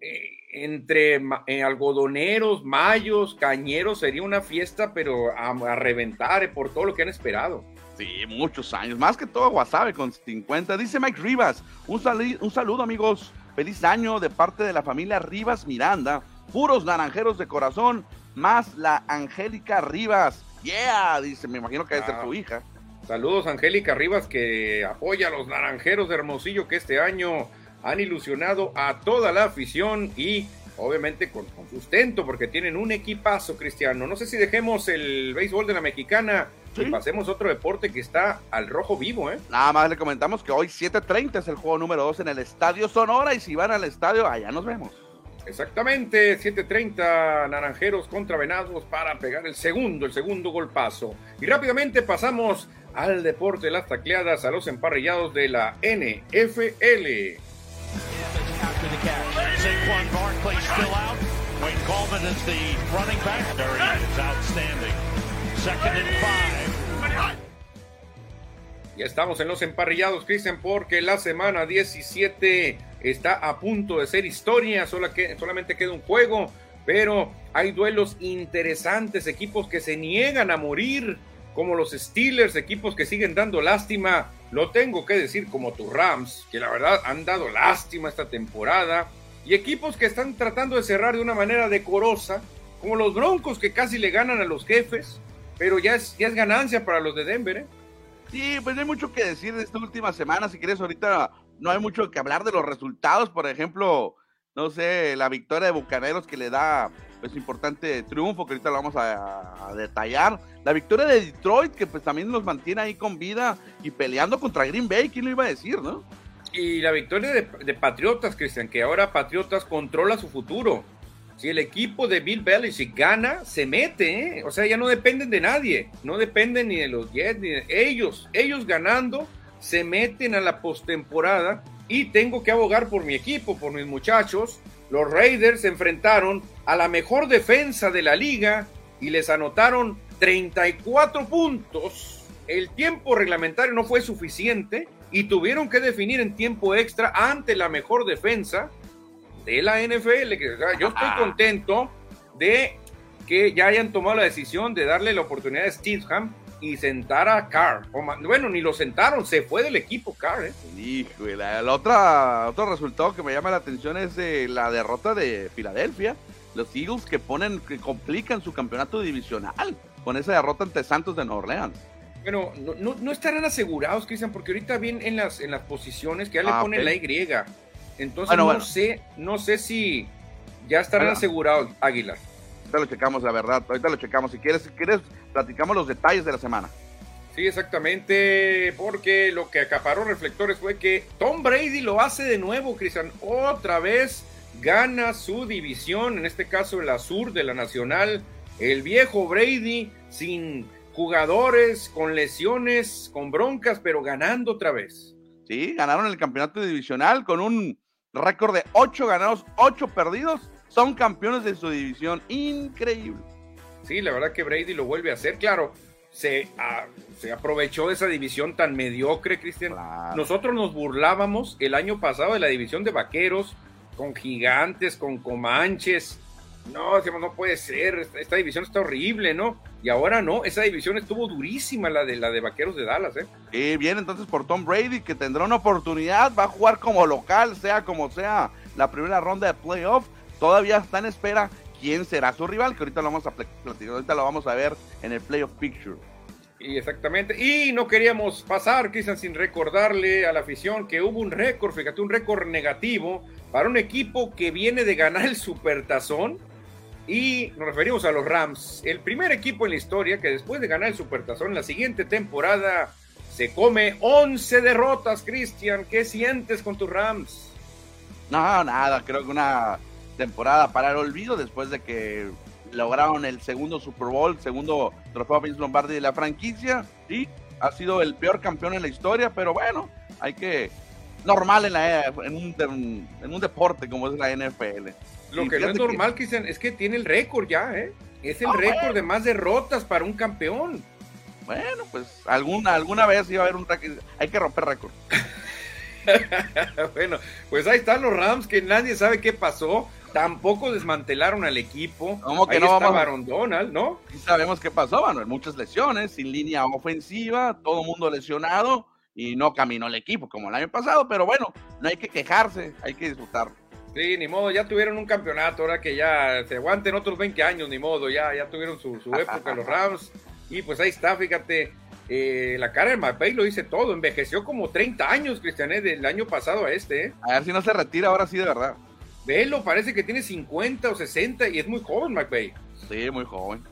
Eh, entre eh, algodoneros, mayos, cañeros, sería una fiesta, pero a, a reventar por todo lo que han esperado. Sí, muchos años, más que todo Guasave con 50. Dice Mike Rivas, un, un saludo amigos, feliz año de parte de la familia Rivas Miranda, puros naranjeros de corazón, más la Angélica Rivas. Yeah, dice, me imagino que debe ser tu hija. Saludos Angélica Rivas que apoya a los naranjeros de Hermosillo que este año han ilusionado a toda la afición y obviamente con, sustento porque tienen un equipazo cristiano. No sé si dejemos el béisbol de la mexicana y pasemos otro deporte que está al rojo vivo, ¿eh? Nada más le comentamos que hoy 7.30 es el juego número 2 en el Estadio Sonora y si van al estadio, allá nos vemos. Exactamente, 7.30 Naranjeros contra Venados para pegar el segundo, el segundo golpazo. Y rápidamente pasamos al deporte de las tacleadas, a los emparrillados de la NFL. Ya estamos en los emparrillados, Cristian, porque la semana 17 está a punto de ser historia, solamente queda un juego, pero hay duelos interesantes, equipos que se niegan a morir, como los Steelers, equipos que siguen dando lástima, lo tengo que decir como tus Rams, que la verdad han dado lástima esta temporada, y equipos que están tratando de cerrar de una manera decorosa, como los Broncos que casi le ganan a los jefes, pero ya es, ya es ganancia para los de Denver. ¿eh? Sí, pues no hay mucho que decir de esta última semana. Si quieres, ahorita no hay mucho que hablar de los resultados. Por ejemplo, no sé, la victoria de Bucaneros que le da pues importante triunfo que ahorita lo vamos a, detallar. La victoria de Detroit que pues también nos mantiene ahí con vida y peleando contra Green Bay, ¿quién lo iba a decir, no? Y la victoria de, de Patriotas, Cristian, que ahora Patriotas controla su futuro si el equipo de Bill Belichick gana, se mete, ¿eh? o sea, ya no dependen de nadie, no dependen ni de los Jets, ni de ellos, ellos ganando, se meten a la postemporada y tengo que abogar por mi equipo, por mis muchachos. Los Raiders se enfrentaron a la mejor defensa de la liga y les anotaron 34 puntos. El tiempo reglamentario no fue suficiente y tuvieron que definir en tiempo extra ante la mejor defensa de la NFL. Que, yo estoy contento de que ya hayan tomado la decisión de darle la oportunidad a Stidham y sentar a Carr. bueno, ni lo sentaron, se fue del equipo Carr. ¿eh? el otro resultado que me llama la atención es la derrota de Filadelfia. Los Eagles que ponen, que complican su campeonato divisional con esa derrota ante Santos de Nueva Orleans. Bueno, no, estarán asegurados, Cristian, porque ahorita bien en las, en las posiciones que ya le ah, ponen la Y. Entonces no sé, no sé si ya estarán asegurados Águilas. Ahorita lo checamos, la verdad. Ahorita lo checamos. Si quieres, si quieres, platicamos los detalles de la semana. Sí, exactamente, porque lo que acaparó reflectores fue que Tom Brady lo hace de nuevo, Cristian, otra vez gana su división, en este caso la sur de la Nacional, el viejo Brady sin jugadores, con lesiones, con broncas, pero ganando otra vez. Sí, ganaron el campeonato divisional con un récord de 8 ganados, 8 perdidos. Son campeones de su división. Increíble. Sí, la verdad que Brady lo vuelve a hacer. Claro, se, se aprovechó de esa división tan mediocre, Cristian. Nosotros nos burlábamos el año pasado de la división de vaqueros, con gigantes, con comanches. No, decíamos, no puede ser, esta, división está horrible, ¿no? Y ahora no, esa división estuvo durísima, la de, la de Vaqueros de Dallas, ¿eh? Y bien, entonces por Tom Brady, que tendrá una oportunidad, va a jugar como local, sea como sea, la primera ronda de playoff. Todavía está en espera quién será su rival, que ahorita lo vamos a platicar, ahorita lo vamos a ver en el playoff picture. Y exactamente. Y no queríamos pasar, quizás sin recordarle a la afición que hubo un récord, fíjate, un récord negativo para un equipo que viene de ganar el Supertazón. Y nos referimos a los Rams, el primer equipo en la historia que después de ganar el Supertazón la siguiente temporada se come 11 derrotas, Cristian. ¿Qué sientes con tus Rams? No, nada, creo que una temporada para el olvido después de que lograron el segundo Super Bowl, segundo trofeo Vince Lombardi de la franquicia y ha sido el peor campeón en la historia, pero bueno, hay que normal en, la, en, un, en un deporte como es la NFL. Lo que no es normal, que... es que tiene el récord ya, ¿eh? Es el ah, récord de más derrotas para un campeón. Bueno, pues alguna, alguna vez iba a haber un hay que romper récord. (laughs) bueno, pues ahí están los Rams que nadie sabe qué pasó. Tampoco desmantelaron al equipo. ¿Cómo que no estaba Aaron Donald, ¿no? Y sabemos qué pasó, Manuel. Muchas lesiones, sin línea ofensiva, todo mundo lesionado y no caminó el equipo como el año pasado. Pero bueno, no hay que quejarse, hay que disfrutarlo. Sí, ni modo, ya tuvieron un campeonato, ahora que ya se aguanten otros 20 años, ni modo, ya, ya tuvieron su, época los Rams. Y pues ahí está, fíjate, eh, la cara de McVay lo dice todo, envejeció como 30 años, Cristiané, ¿eh? del año pasado a este. ¿eh? A ver si no se retira ahora sí de verdad. Velo, parece que tiene 50 o 60 y es muy joven, McVeigh. Sí, muy joven.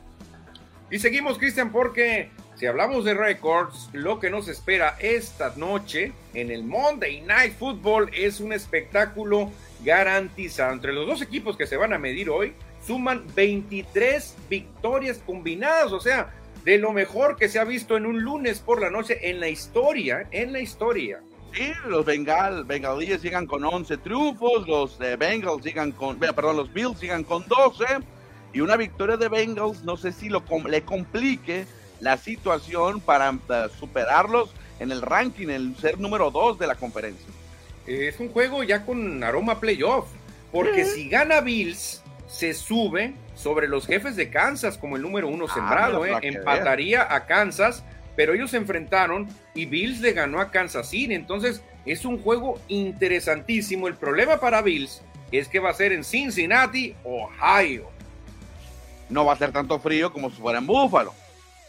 Y seguimos, Cristian, porque si hablamos de récords, lo que nos espera esta noche en el Monday Night Football es un espectáculo garantizado. Entre los dos equipos que se van a medir hoy, suman 23 victorias combinadas, o sea, de lo mejor que se ha visto en un lunes por la noche en la historia, en la historia. Sí, los Bengal, Bengalíes llegan con 11 triunfos, los eh, Bengals llegan con, perdón, los Bills llegan con 12 y una victoria de Bengals no sé si lo, le complique la situación para eh, superarlos en el ranking, el ser número 2 de la conferencia. Es un juego ya con aroma playoff, porque si gana Bills, se sube sobre los jefes de Kansas como el número uno ah, sembrado, eh, empataría a Kansas pero ellos se enfrentaron y Bills le ganó a Kansas City. Entonces es un juego interesantísimo. El problema para Bills es que va a ser en Cincinnati, Ohio. No va a ser tanto frío como si fuera en Buffalo.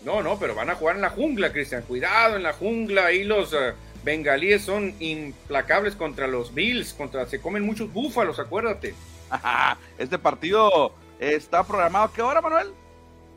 No, no, pero van a jugar en la jungla, Cristian. Cuidado en la jungla. Ahí los eh, bengalíes son implacables contra los Bills. Contra, se comen muchos búfalos, acuérdate. (laughs) este partido está programado. ¿Qué hora, Manuel?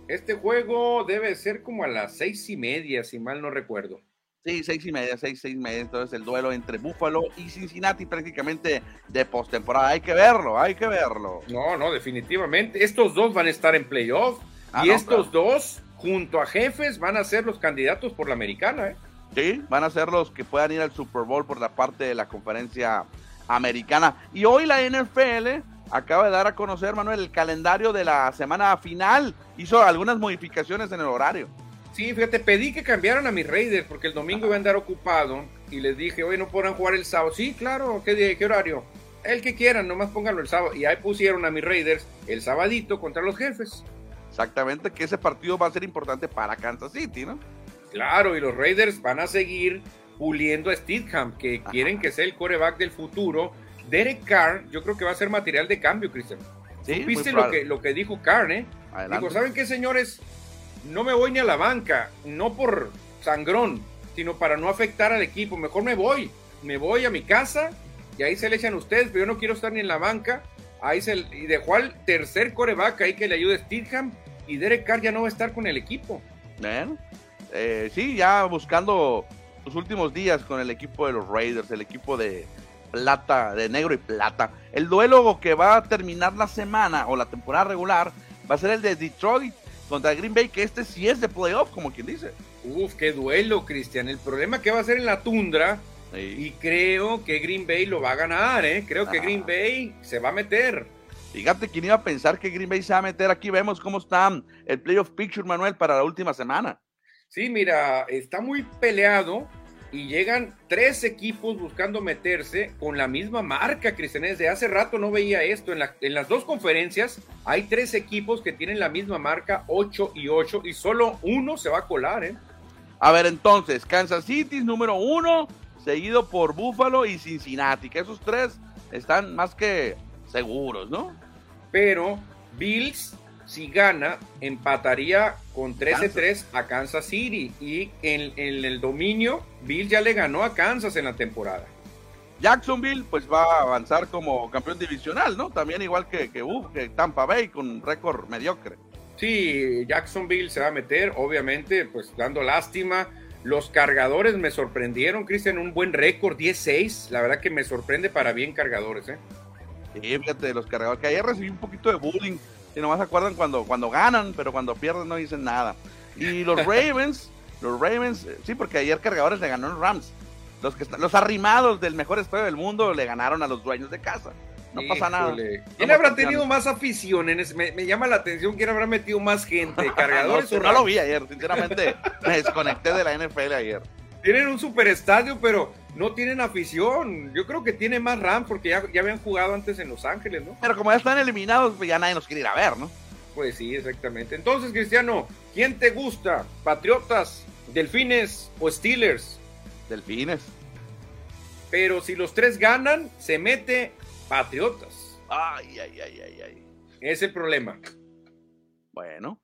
Este juego debe ser como a las seis y media, si mal no recuerdo. Sí, seis y media, seis, seis y media. Entonces el duelo entre Buffalo y Cincinnati prácticamente de postemporada. Hay que verlo, hay que verlo. No, no, definitivamente. Estos dos van a estar en playoff ah, y estos dos, junto a jefes, van a ser los candidatos por la americana. ¿eh? Sí, van a ser los que puedan ir al Super Bowl por la parte de la conferencia americana. Y hoy la NFL acaba de dar a conocer, Manuel, el calendario de la semana final. Hizo algunas modificaciones en el horario. Sí, fíjate, pedí que cambiaran a mis Raiders porque el domingo iba a andar ocupado y les dije, oye, no podrán jugar el sábado. Sí, claro, ¿qué, día, qué horario? El que quieran, nomás pónganlo el sábado. Y ahí pusieron a mis Raiders el sabadito contra los jefes. Exactamente, que ese partido va a ser importante para Kansas City, ¿no? Claro, y los Raiders van a seguir puliendo a Steadham, que quieren que sea el coreback del futuro Derek Carr, yo creo que va a ser material de cambio, Cristian. Sí, ¿Viste lo que, lo que dijo Carr, eh? Dijo, ¿saben qué, señores? No me voy ni a la banca, no por sangrón, sino para no afectar al equipo. Mejor me voy, me voy a mi casa y ahí se le echan ustedes, pero yo no quiero estar ni en la banca. Ahí se y dejó al tercer coreback ahí que le ayude Steadham y Derek Carr ya no va a estar con el equipo. Bueno, eh, sí, ya buscando los últimos días con el equipo de los Raiders, el equipo de, plata, de negro y plata. El duelo que va a terminar la semana o la temporada regular va a ser el de Detroit contra Green Bay, que este sí es de playoff, como quien dice. Uf, qué duelo, Cristian. El problema que va a ser en la tundra, y creo que Green Bay lo va a ganar, ¿eh? Creo que Green Bay se va a meter. Fíjate quién iba a pensar que Green Bay se va a meter. Aquí vemos cómo está el playoff picture, Manuel, para la última semana. Sí, mira, está muy peleado y llegan tres equipos buscando meterse con la misma marca, Cristian. Desde hace rato no veía esto. En, las dos conferencias hay tres equipos que tienen la misma marca, 8 y 8, y solo uno se va a colar, ¿eh? A ver, entonces, Kansas City número uno, seguido por Buffalo y Cincinnati, que esos tres están más que seguros, ¿no? Pero Bills si gana, empataría con 13-3 a Kansas City. Y en, el dominio, Bill ya le ganó a Kansas en la temporada. Jacksonville, pues va a avanzar como campeón divisional, ¿no? También igual que, que, que Tampa Bay, con récord mediocre. Sí, Jacksonville se va a meter, obviamente, pues dando lástima. Los cargadores me sorprendieron, Cristian, un buen récord, 10-6. La verdad que me sorprende para bien cargadores, ¿eh? Sí, fíjate, los cargadores, que ayer recibí un poquito de bullying si nomás se acuerdan cuando, cuando ganan, pero cuando pierden no dicen nada. Y los (laughs) Ravens, los Ravens, eh, sí, porque ayer Cargadores le ganó los Rams. Los, que los arrimados del mejor estadio del mundo le ganaron a los dueños de casa. No pasa nada. ¿Quién habrá tenido más afición? En me, llama la atención quién habrá metido más gente. (laughs) ¿Cargadores no, no lo vi ayer, sinceramente. me desconecté de la NFL ayer. Tienen un super estadio, pero no tienen afición. Yo creo que tiene más RAM porque ya, ya habían jugado antes en Los Ángeles, ¿no? Pero como ya están eliminados, pues ya nadie nos quiere ir a ver, ¿no? Pues sí, exactamente. Entonces, Cristiano, ¿quién te gusta? ¿Patriotas, Delfines o Steelers? Delfines. Pero si los tres ganan, se mete Patriotas. Ay, ay, ay, ay, ay. Es el problema. Bueno,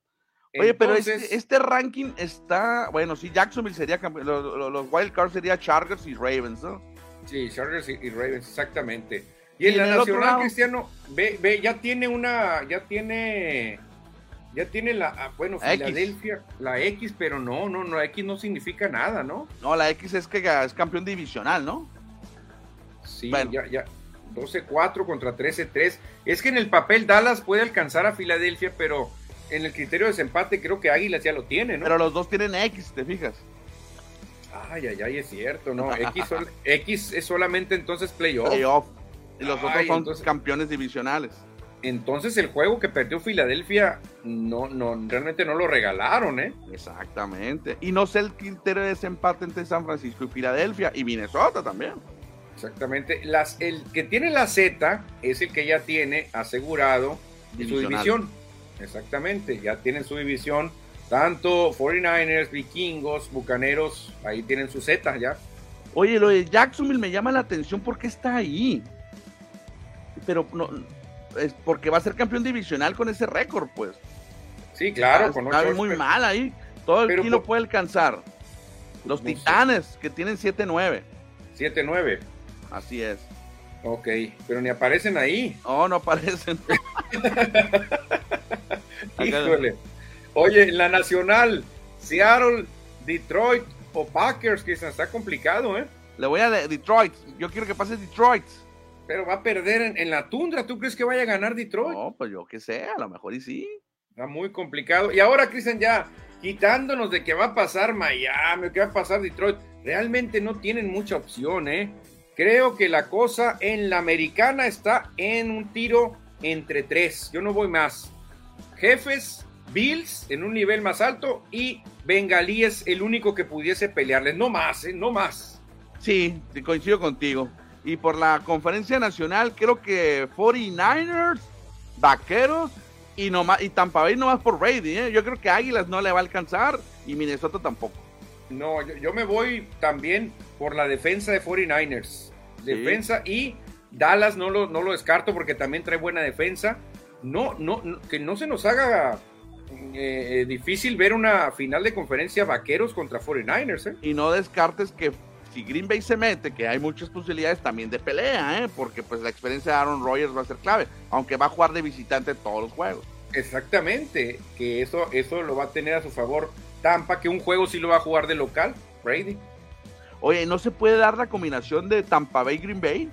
Oye, pero este, este, ranking está, bueno, sí, Jacksonville sería campeón, los, los, Wild Cards sería Chargers y Ravens, ¿no? Sí, Chargers y, Ravens, exactamente. Y, en la Nacional, Cristiano, ve, ve, ya tiene una, ya tiene, ya tiene la, ah, bueno, Filadelfia, la X, pero no, no, no, X no significa nada, ¿no? No, la X es que es campeón divisional, ¿no? Sí, ya, ya, 12-4 contra 13-3. Es que en el papel Dallas puede alcanzar a Filadelfia, pero en el criterio de desempate creo que Águilas ya lo tiene, ¿no? Pero los dos tienen X, ¿te fijas? Ay, ay, ay, es cierto, ¿no? X, (laughs) X es solamente entonces playoff. Playoff. Y los otros son campeones divisionales. Entonces el juego que perdió Filadelfia no, no, realmente no lo regalaron, ¿eh? Exactamente. Y no sé el criterio de desempate entre San Francisco y Filadelfia y Minnesota también. Exactamente. Las, el que tiene la Z es el que ya tiene asegurado su división. Exactamente, ya tienen su división. Tanto 49ers, vikingos, bucaneros, ahí tienen su Z ya. Oye, lo de Jacksonville me llama la atención porque está ahí. Pero no, es porque va a ser campeón divisional con ese récord, pues. Sí, claro, con está muy mal ahí. Todo el kilo puede alcanzar. Los Titanes, que tienen 7-9. 7-9. Así es. Ok, pero ni aparecen ahí. Oh, no aparecen. (laughs) (laughs) Híjole. Oye, en la nacional, Seattle, Detroit o Packers, que está complicado, ¿eh? Le voy a Detroit. Yo quiero que pase Detroit. Pero va a perder en, la tundra. ¿Tú crees que vaya a ganar Detroit? No, pues yo que sé, a lo mejor y sí. Está muy complicado. Y ahora, Cristian, ya quitándonos de que va a pasar Miami, que va a pasar Detroit, realmente no tienen mucha opción, ¿eh? Creo que la cosa en la americana está en un tiro entre tres. Yo no voy más. Jefes, Bills en un nivel más alto y Bengalíes el único que pudiese pelearles. No más, ¿eh? no más. Sí, coincido contigo. Y por la conferencia nacional, creo que 49ers, Vaqueros y, y Tampa Bay nomás por Brady. ¿eh? Yo creo que Águilas no le va a alcanzar y Minnesota tampoco. No, yo, me voy también por la defensa de 49ers. Defensa y Dallas no lo, no lo descarto porque también trae buena defensa. No, no, que no se nos haga eh, difícil ver una final de conferencia vaqueros contra 49ers. ¿eh? Y no descartes que si Green Bay se mete, que hay muchas posibilidades también de pelea, ¿eh? porque pues la experiencia de Aaron Rodgers va a ser clave, aunque va a jugar de visitante todos los juegos. Exactamente, que eso, eso lo va a tener a su favor Tampa, que un juego sí lo va a jugar de local, Brady. Oye, ¿no se puede dar la combinación de Tampa Bay Green Bay?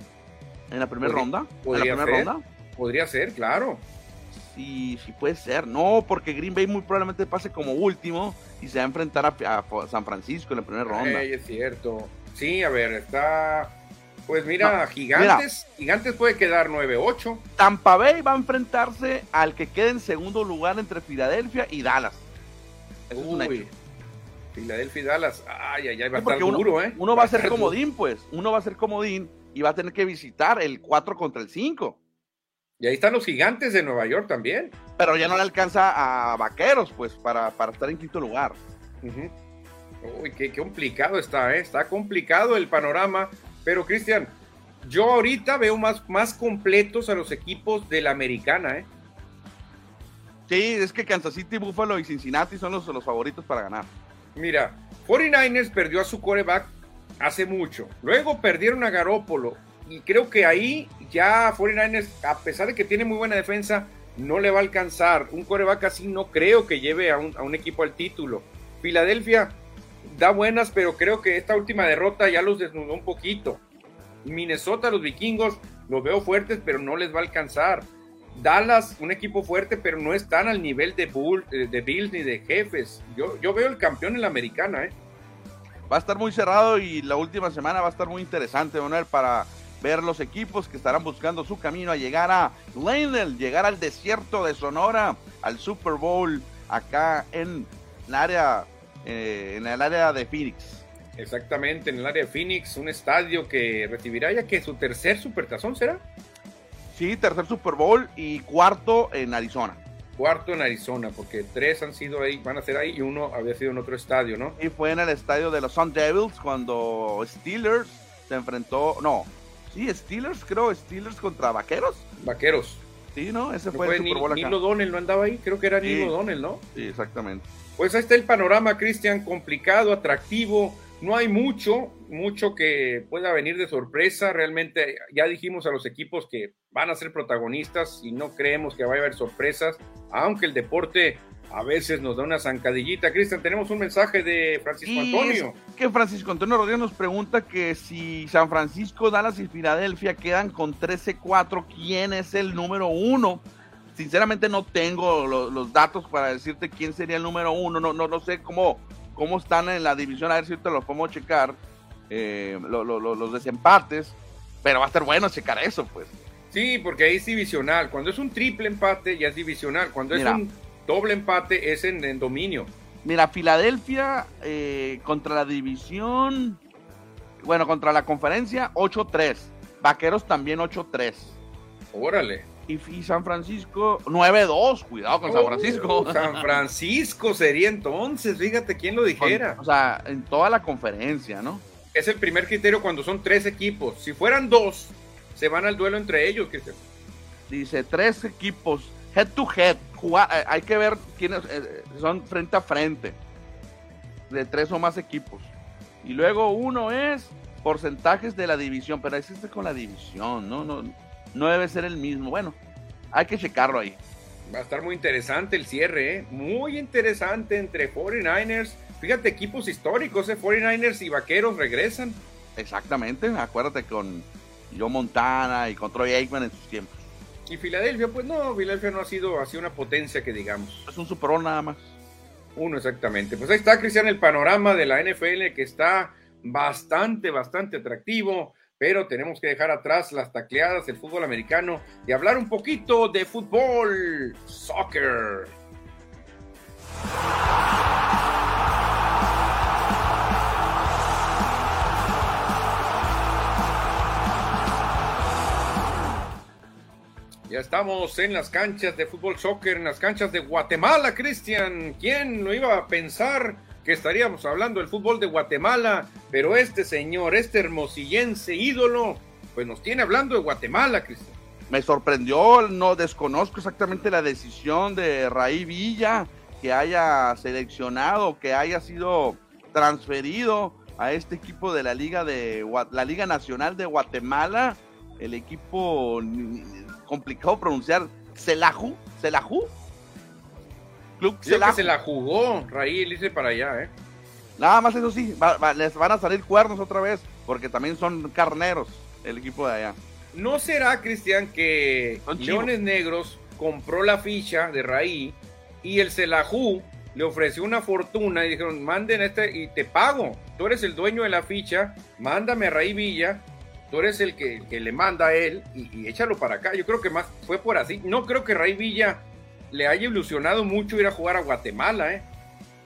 ¿En la primera ronda? ¿En la primera ronda? Podría ser, claro. Sí puede ser. No, porque Green Bay muy probablemente pase como último y se va a enfrentar a, San Francisco en la primera ronda. Ay, es cierto. Sí, a ver, está. Pues mira, Gigantes, Gigantes puede quedar 9-8. Tampa Bay va a enfrentarse al que quede en segundo lugar entre Filadelfia y Dallas. Eso es un hecho. Filadelfia y Dallas. Ay, ay, ay, va a estar duro, ¿eh? Uno va, a ser comodín, pues. Uno va a ser comodín y va a tener que visitar el 4 contra el 5. Y ahí están los gigantes de Nueva York también. Pero ya no le alcanza a Vaqueros, pues, para, para estar en quinto lugar. Uy, qué, complicado está, ¿eh? Está complicado el panorama. Pero, Cristian, yo ahorita veo más, más completos a los equipos de la americana, ¿eh? Sí, es que Kansas City, Buffalo y Cincinnati son los, los favoritos para ganar. Mira, 49ers perdió a su coreback hace mucho. Luego perdieron a Garópolo y creo que ahí ya 49ers, a pesar de que tiene muy buena defensa, no le va a alcanzar. Un coreback así no creo que lleve a un, equipo al título. Filadelfia da buenas, pero creo que esta última derrota ya los desnudó un poquito. Minnesota, los vikingos, los veo fuertes, pero no les va a alcanzar. Dallas, un equipo fuerte, pero no están al nivel de, eh, de Bills ni de Jefes. Yo, yo veo el campeón en la americana, ¿eh? Va a estar muy cerrado y la última semana va a estar muy interesante, Manuel, para ver los equipos que estarán buscando su camino a llegar a Glendale, llegar al desierto de Sonora, al Super Bowl acá en el área, eh, en el área de Phoenix. Exactamente, en el área de Phoenix, un estadio que recibirá ya que su tercer supertazón será. Sí, tercer Super Bowl y cuarto en Arizona. Cuarto en Arizona, porque tres han sido ahí, van a ser ahí y uno había sido en otro estadio, ¿no? Y fue en el estadio de los Sun Devils cuando Steelers se enfrentó, no, Sí, Steelers, creo, Steelers contra Vaqueros. Vaqueros. Sí, ¿no? Ese fue, el Super Bowl Nilo Donnell no andaba ahí, creo que era Nilo Donnell, ¿no? Sí, exactamente. Pues ahí está el panorama, Cristian, complicado, atractivo. No hay mucho, mucho que pueda venir de sorpresa. Realmente ya dijimos a los equipos que van a ser protagonistas y no creemos que vaya a haber sorpresas, aunque el deporte a veces nos da una zancadillita. Cristian, tenemos un mensaje de Francisco Antonio. que Francisco Antonio Rodríguez nos pregunta que si San Francisco, Dallas y Filadelfia quedan con 13-4, ¿quién es el número uno? Sinceramente no tengo los, datos para decirte quién sería el número uno. No, no, no sé cómo, cómo están en la división, a ver si te los podemos checar. Eh, los desempates, pero va a estar bueno checar eso, pues. Sí, porque ahí es divisional. Cuando es un triple empate, ya es divisional. Cuando es un doble empate es en, dominio. Mira, Filadelfia eh, contra la división, bueno, contra la conferencia 8-3. Vaqueros también 8-3. Órale. Y, San Francisco 9-2. Cuidado con San oh, Francisco. San Francisco sería entonces, fíjate quién lo dijera. o sea, en toda la conferencia, ¿no? Es el primer criterio cuando son tres equipos. Si fueran dos, se van al duelo entre ellos. Dice tres equipos head to head. Eh, hay que ver quiénes eh, son frente a frente. De tres o más equipos. Y luego uno es porcentajes de la división. Pero existe con la división, ¿no? No, no debe ser el mismo. Bueno, hay que checarlo ahí. Va a estar muy interesante el cierre, ¿eh? Muy interesante entre 49ers. Fíjate, equipos históricos, ¿eh? 49ers y Vaqueros regresan. Exactamente, acuérdate con Joe Montana y con Troy Aikman en sus tiempos. Y Filadelfia, pues no, Filadelfia no ha sido así una potencia que digamos. Es un Super Bowl nada más. Uno exactamente. Pues ahí está, Cristian, el panorama de la NFL que está bastante, bastante atractivo, pero tenemos que dejar atrás las tacleadas del fútbol americano y hablar un poquito de fútbol, soccer. Ya estamos en las canchas de fútbol soccer, en las canchas de Guatemala, Cristian. ¿Quién lo iba a pensar que estaríamos hablando del fútbol de Guatemala? Pero este señor, este hermosillense ídolo, pues nos tiene hablando de Guatemala, Cristian. Me sorprendió, no desconozco exactamente la decisión de Raí Villa que haya seleccionado, que haya sido transferido a este equipo de la Liga de la Liga Nacional de Guatemala, el equipo complicado pronunciar, Celaju, Celaju. Club Celaju. se la jugó, Raí dice para allá, ¿eh? Nada más eso sí, les van a salir cuernos otra vez, porque también son carneros el equipo de allá. ¿No será, Cristian, que Leones Negros compró la ficha de Raí y el Celajú le ofreció una fortuna y dijeron, manden este y te pago. Tú eres el dueño de la ficha, mándame a Raí Villa, tú eres el que, le manda a él y, échalo para acá. Yo creo que más fue por así. No creo que Raí Villa le haya ilusionado mucho ir a jugar a Guatemala, ¿eh?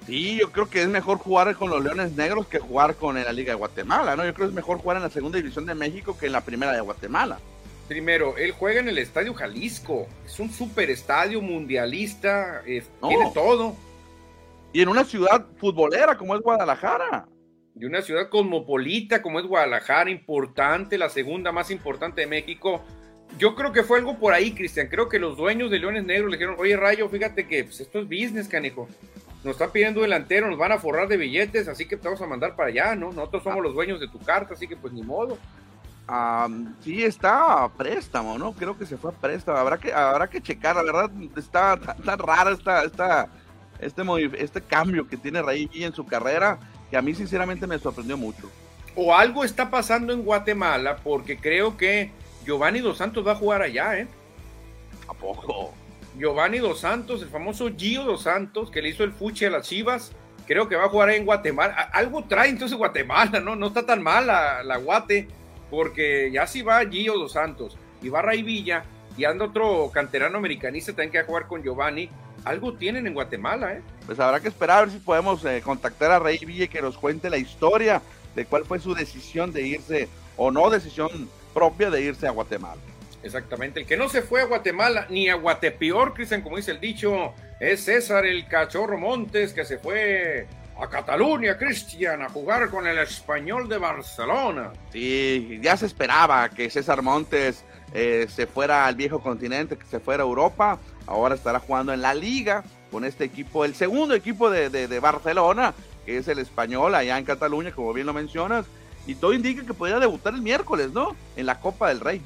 Sí, yo creo que es mejor jugar con los Leones Negros que jugar con la Liga de Guatemala, ¿no? Yo creo que es mejor jugar en la segunda división de México que en la primera de Guatemala. Primero, él juega en el Estadio Jalisco. Es un super estadio mundialista. Tiene todo. Y en una ciudad futbolera como es Guadalajara. De una ciudad cosmopolita como es Guadalajara, importante, la segunda más importante de México. Yo creo que fue algo por ahí, Cristian. Creo que los dueños de Leones Negros le dijeron, oye Rayo, fíjate que pues, esto es business, canijo. Nos están pidiendo delantero, nos van a forrar de billetes, así que te vamos a mandar para allá, ¿no? Nosotros somos los dueños de tu carta, así que pues ni modo sí está a préstamo, ¿no? Creo que se fue a préstamo. Habrá que, habrá que checar, la verdad está tan, rara esta, esta, este, este cambio que tiene Raí en su carrera, que a mí sinceramente me sorprendió mucho. O algo está pasando en Guatemala, porque creo que Giovanni Dos Santos va a jugar allá, ¿eh? ¿A poco? Giovanni Dos Santos, el famoso Gio Dos Santos, que le hizo el fuche a las Chivas, creo que va a jugar ahí en Guatemala. Algo trae entonces Guatemala, ¿no? No está tan mal la, la Guate porque ya si va Gio Dos Santos y va Ray Villa y anda otro canterano americanista también que va a jugar con Giovanni, algo tienen en Guatemala, ¿eh? Pues habrá que esperar a ver si podemos eh, contactar a Ray Villa que nos cuente la historia de cuál fue su decisión de irse o no decisión propia de irse a Guatemala. Exactamente, el que no se fue a Guatemala ni a Guatepeor, Cristian, como dice el dicho, es César el Cachorro Montes que se fue a Cataluña, Cristian, a jugar con el español de Barcelona. Sí, ya se esperaba que César Montes eh, se fuera al viejo continente, que se fuera a Europa. Ahora estará jugando en la liga con este equipo, el segundo equipo de, de, Barcelona, que es el español allá en Cataluña, como bien lo mencionas. Y todo indica que podría debutar el miércoles, ¿no? En la Copa del Rey.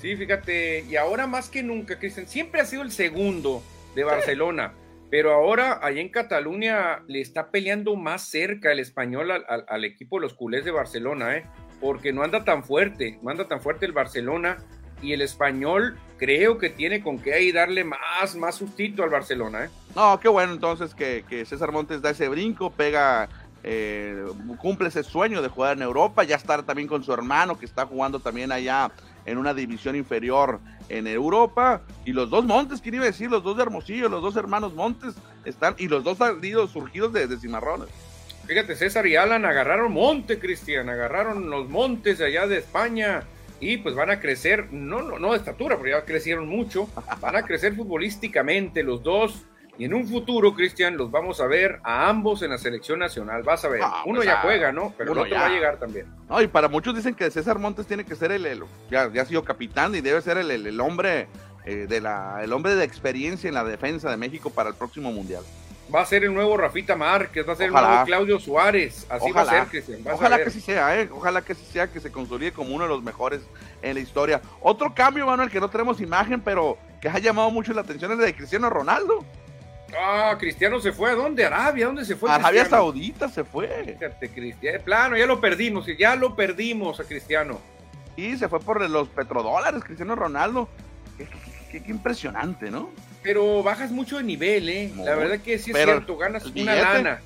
Sí, fíjate, y ahora más que nunca, Cristian, siempre ha sido el segundo de Barcelona. Pero ahora, allá en Cataluña, le está peleando más cerca el español al, equipo de los culés de Barcelona, ¿eh? porque no anda tan fuerte, no anda tan fuerte el Barcelona y el español creo que tiene con qué ahí darle más, más sustito al Barcelona. ¿eh? No, qué bueno entonces que, César Montes da ese brinco, pega, eh, cumple ese sueño de jugar en Europa, ya estar también con su hermano que está jugando también allá en una división inferior en Europa. Y los dos Montes, ¿quién iba a decir? Los dos de Hermosillo, los dos hermanos Montes están, y los dos salidos surgidos de, Cimarrones. Fíjate, César y Alan agarraron monte, Cristian, agarraron los montes de allá de España y pues van a crecer, no, no, no de estatura, porque ya crecieron mucho, van a crecer futbolísticamente los dos y en un futuro, Cristian, los vamos a ver a ambos en la selección nacional. Vas a ver. Ah, uno pues, ya ah, juega, ¿no? Pero el otro va a llegar también. No, y para muchos dicen que César Montes tiene que ser el, ya, ha sido capitán y debe ser el, el, hombre eh, de la, el hombre de experiencia en la defensa de México para el próximo mundial. Va a ser el nuevo Rafita Márquez, va a ser el nuevo Claudio Suárez. Así va a ser, Cristian. Ojalá que sí sea, ¿eh? Ojalá que sí sea, que se consolide como uno de los mejores en la historia. Otro cambio, Manuel, que no tenemos imagen, pero que ha llamado mucho la atención es el de Cristiano Ronaldo. Ah, Cristiano se fue. ¿A dónde? Arabia. ¿Dónde se fue? Arabia Saudita se fue. Fíjate, Cristiano. Plano, ya lo perdimos. Ya lo perdimos a Cristiano. Y se fue por los petrodólares, Cristiano Ronaldo. Qué, impresionante, ¿no? Pero bajas mucho de nivel, ¿eh? La verdad que sí es cierto, ganas una lana.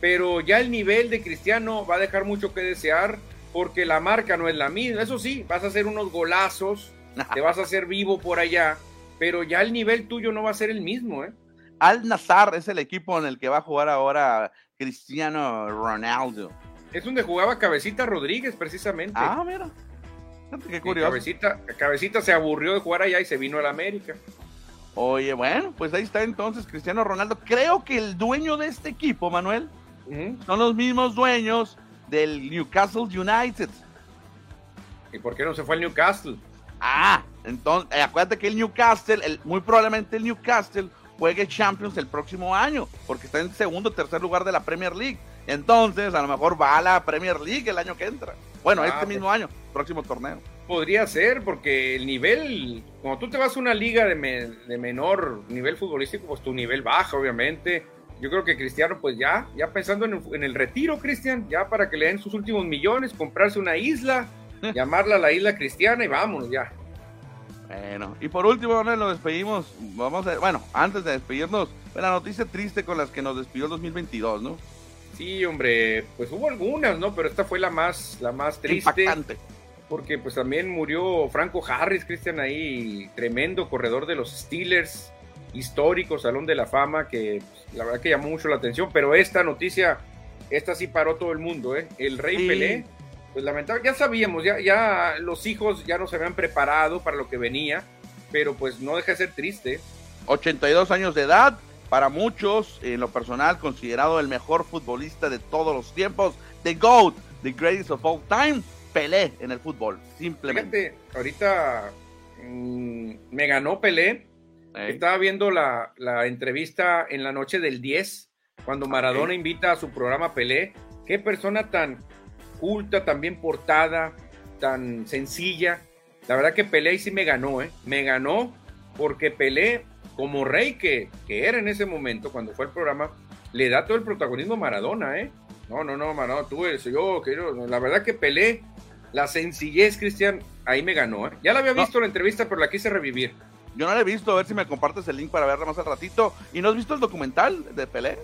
Pero ya el nivel de Cristiano va a dejar mucho que desear porque la marca no es la misma. Eso sí, vas a hacer unos golazos, (laughs) te vas a hacer vivo por allá, pero ya el nivel tuyo no va a ser el mismo, ¿eh? Al Nazar es el equipo en el que va a jugar ahora Cristiano Ronaldo. Es donde jugaba Cabecita Rodríguez, precisamente. Ah, mira. Qué curioso. Cabecita, Cabecita se aburrió de jugar allá y se vino a la América. Oye, bueno, pues ahí está entonces Cristiano Ronaldo. Creo que el dueño de este equipo, Manuel, son los mismos dueños del Newcastle United. ¿Y por qué no se fue al Newcastle? Ah, entonces, eh, acuérdate que el Newcastle, el, muy probablemente el Newcastle juegue Champions el próximo año, porque está en segundo o tercer lugar de la Premier League. Entonces, a lo mejor va a la Premier League el año que entra. Bueno, este ah, mismo pues. año, próximo torneo. Podría ser, porque el nivel, cuando tú te vas a una liga de, menor nivel futbolístico, pues tu nivel baja, obviamente. Yo creo que Cristiano, pues ya, ya pensando en el, retiro, Cristian, ya para que le den sus últimos millones, comprarse una isla (laughs) llamarla la isla cristiana y vámonos ya. Bueno, y por último, nos despedimos. Vamos a, bueno, antes de despedirnos, la noticia triste con las que nos despidió el 2022, ¿no? Sí, hombre, pues hubo algunas, ¿no? Pero esta fue la más, la más triste. Impactante. Porque pues también murió Franco Harris, Cristian, ahí, tremendo corredor de los Steelers, histórico, Salón de la Fama, que pues, la verdad que llamó mucho la atención. Pero esta noticia, esta sí paró todo el mundo, ¿eh? El Rey Pelé pues lamentable, ya sabíamos, ya, ya los hijos ya no se habían preparado para lo que venía, pero pues no deja de ser triste. 82 años de edad, para muchos, en lo personal, considerado el mejor futbolista de todos los tiempos, The GOAT, The Greatest of All Time, Pelé en el fútbol, simplemente. ahorita mm, me ganó Pelé, estaba viendo la, entrevista en la noche del 10, cuando Maradona invita a su programa Pelé, qué persona tan culta, también portada, tan sencilla. La verdad que Pelé sí me ganó, ¿eh? Me ganó porque Pelé, como rey que, que era en ese momento, cuando fue el programa, le da todo el protagonismo a Maradona, ¿eh? No, no, no, Maradona, tú eres yo, quiero. La verdad que Pelé, la sencillez, Cristian, ahí me ganó, ¿eh? Ya la había visto la entrevista, pero la quise revivir. Yo no la he visto, a ver si me compartes el link para verla más al ratito. ¿Y no has visto el documental de Pelé?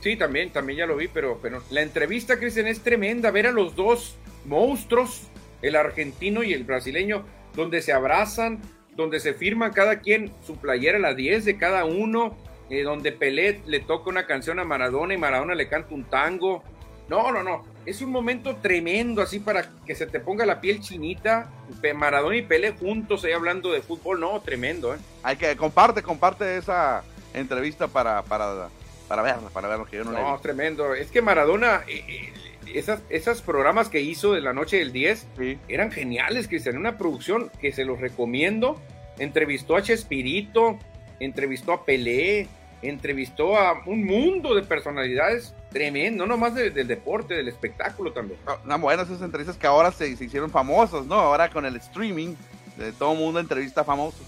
Sí, también, también ya lo vi, pero, pero la entrevista, Cristian, es tremenda. Ver a los dos monstruos, el argentino y el brasileño, donde se abrazan, donde se firman cada quien su playera, la 10 de cada uno, eh, donde Pelé le toca una canción a Maradona y Maradona le canta un tango. No, no, no. Es un momento tremendo así para que se te ponga la piel chinita. Maradona y Pelé juntos ahí hablando de fútbol. No, tremendo, ¿eh? Hay que comparte, comparte esa entrevista para, para para verla, para verlo que yo no, no tremendo. Es que Maradona, eh, eh, esas, esos programas que hizo de la noche del 10 eran geniales, Cristian. Una producción que se los recomiendo. Entrevistó a Chespirito, entrevistó a Pelé, entrevistó a un mundo de personalidades tremendo, no nomás del deporte, del espectáculo también. Una buenas esas entrevistas que ahora se, se hicieron famosas, ¿no? Ahora con el streaming, de todo el mundo entrevista famosos.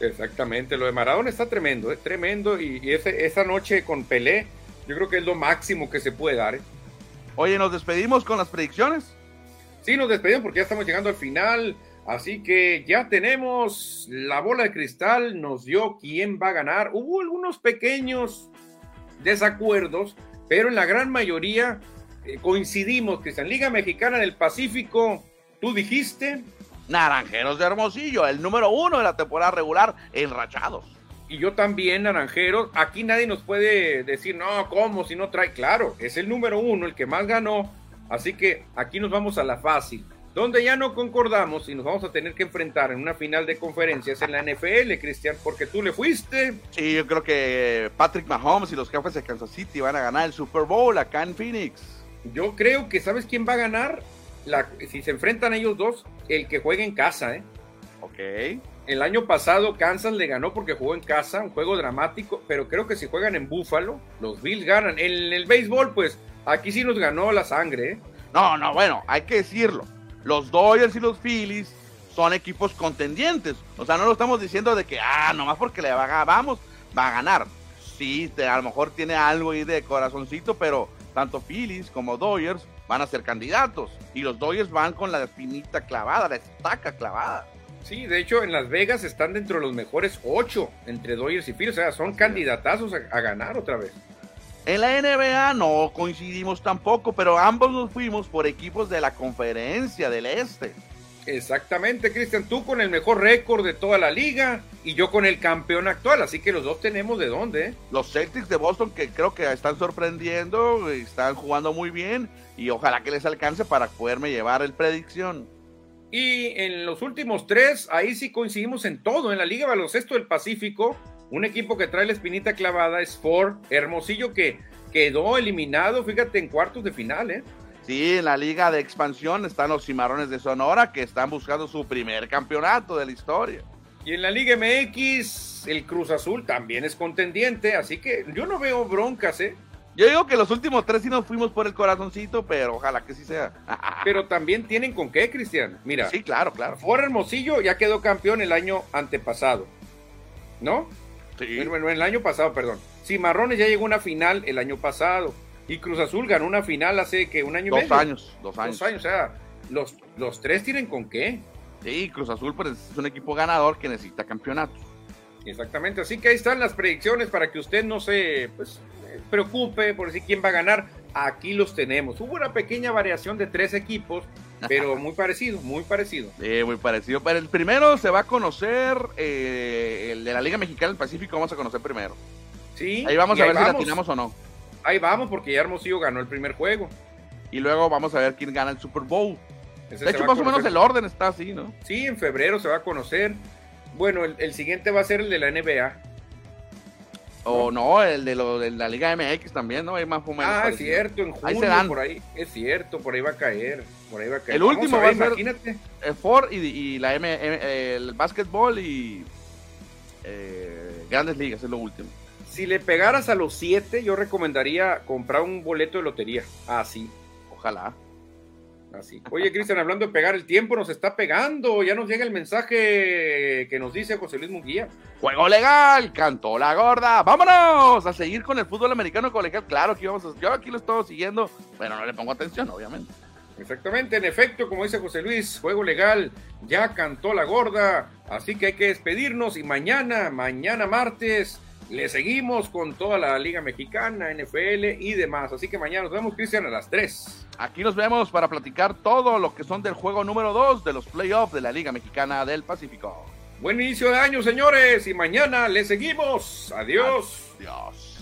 Exactamente, lo de Maradona está tremendo, es tremendo y, esa noche con Pelé yo creo que es lo máximo que se puede dar. ¿eh? Oye, ¿nos despedimos con las predicciones? Sí, nos despedimos porque ya estamos llegando al final, así que ya tenemos la bola de cristal, nos dio quién va a ganar. Hubo algunos pequeños desacuerdos, pero en la gran mayoría eh, coincidimos, que en Liga Mexicana del Pacífico, tú dijiste Naranjeros de Hermosillo, el número uno de la temporada regular en Rachados. Y yo también, Naranjeros. Aquí nadie nos puede decir, no, ¿cómo? Si no trae. Claro, es el número uno, el que más ganó. Así que aquí nos vamos a la fácil. Donde ya no concordamos y nos vamos a tener que enfrentar en una final de conferencias en la NFL, Cristian, porque tú le fuiste. Sí, yo creo que Patrick Mahomes y los jefes de Kansas City van a ganar el Super Bowl acá en Phoenix. Yo creo que, ¿sabes quién va a ganar? si se enfrentan ellos dos, el que juegue en casa, ¿eh? Ok. El año pasado Kansas le ganó porque jugó en casa, un juego dramático, pero creo que si juegan en Buffalo, los Bills ganan. En el béisbol, pues aquí sí nos ganó la sangre, ¿eh? No, no, bueno, hay que decirlo. Los Dodgers y los Phillies son equipos contendientes. O sea, no lo estamos diciendo de que, ah, nomás porque le va, vamos, va a ganar. Sí, a lo mejor tiene algo ahí de corazoncito, pero tanto Phillies como Dodgers van a ser candidatos. Y los Dodgers van con la espinita clavada, la estaca clavada. Sí, de hecho en Las Vegas están dentro de los mejores ocho entre Dodgers y Phillies, o sea, son candidatazos a, ganar otra vez. En la NBA no coincidimos tampoco, pero ambos nos fuimos por equipos de la conferencia del Este. Exactamente, Cristian, tú con el mejor récord de toda la liga y yo con el campeón actual, así que los dos tenemos de dónde. ¿eh? Los Celtics de Boston que creo que están sorprendiendo, están jugando muy bien y ojalá que les alcance para poderme llevar el predicción. Y en los últimos tres, ahí sí coincidimos en todo. En la Liga Baloncesto del Pacífico, un equipo que trae la espinita clavada es Ford Hermosillo, que quedó eliminado, fíjate, en cuartos de final, ¿eh? Sí, en la Liga de Expansión están los Cimarrones de Sonora, que están buscando su primer campeonato de la historia. Y en la Liga MX, el Cruz Azul también es contendiente, así que yo no veo broncas, ¿eh? Yo digo que los últimos tres sí nos fuimos por el corazoncito, pero ojalá que sí sea. (laughs) pero también tienen con qué, Cristian. Mira. Sí, claro, claro. Fuera Hermosillo ya quedó campeón el año antepasado. ¿No? Sí. Bueno, el año pasado, perdón. Cimarrones ya llegó a una final el año pasado. Y Cruz Azul ganó una final hace que un año y medio. Dos años, dos años. Dos años, o sea, los, los tres tienen con qué. Sí, Cruz Azul pues, es un equipo ganador que necesita campeonatos. Exactamente, así que ahí están las predicciones para que usted no se pues, preocupe por decir quién va a ganar. Aquí los tenemos. Hubo una pequeña variación de tres equipos, pero muy parecido, muy parecido. Sí, muy parecido. Pero el primero se va a conocer, eh, el de la Liga Mexicana del Pacífico vamos a conocer primero. Sí. Ahí vamos a ver si la tiramos o no. Ahí vamos, porque ya Hermosillo ganó el primer juego. Y luego vamos a ver quién gana el Super Bowl. de hecho, más o menos el orden está así, ¿no? Sí, en febrero se va a conocer. Bueno, el, siguiente va a ser el de la NBA. O no, el de, lo, de la Liga MX también, ¿no? Hay más o Ah, es cierto, en junio, por ahí, es cierto, por ahí va a caer, por ahí va a caer. El último va a ser imagínate. el Ford y, la M, el básquetbol y eh, Grandes Ligas, es lo último. Si le pegaras a los siete, yo recomendaría comprar un boleto de lotería. Ah, sí. Ojalá. Así. Oye, Cristian, hablando de pegar el tiempo, nos está pegando. Ya nos llega el mensaje que nos dice José Luis Munguía. Juego legal, cantó la gorda. Vámonos a seguir con el fútbol americano colegial. Claro que vamos a, yo aquí lo estoy siguiendo, pero no le pongo atención, obviamente. Exactamente, en efecto, como dice José Luis, juego legal, ya cantó la gorda, así que hay que despedirnos y mañana, mañana martes, le seguimos con toda la Liga Mexicana, NFL y demás. Así que mañana nos vemos, Cristian, a las 3. Aquí nos vemos para platicar todo lo que son del juego número 2 de los playoffs de la Liga Mexicana del Pacífico. Buen inicio de año, señores, y mañana le seguimos. Adiós. Adiós.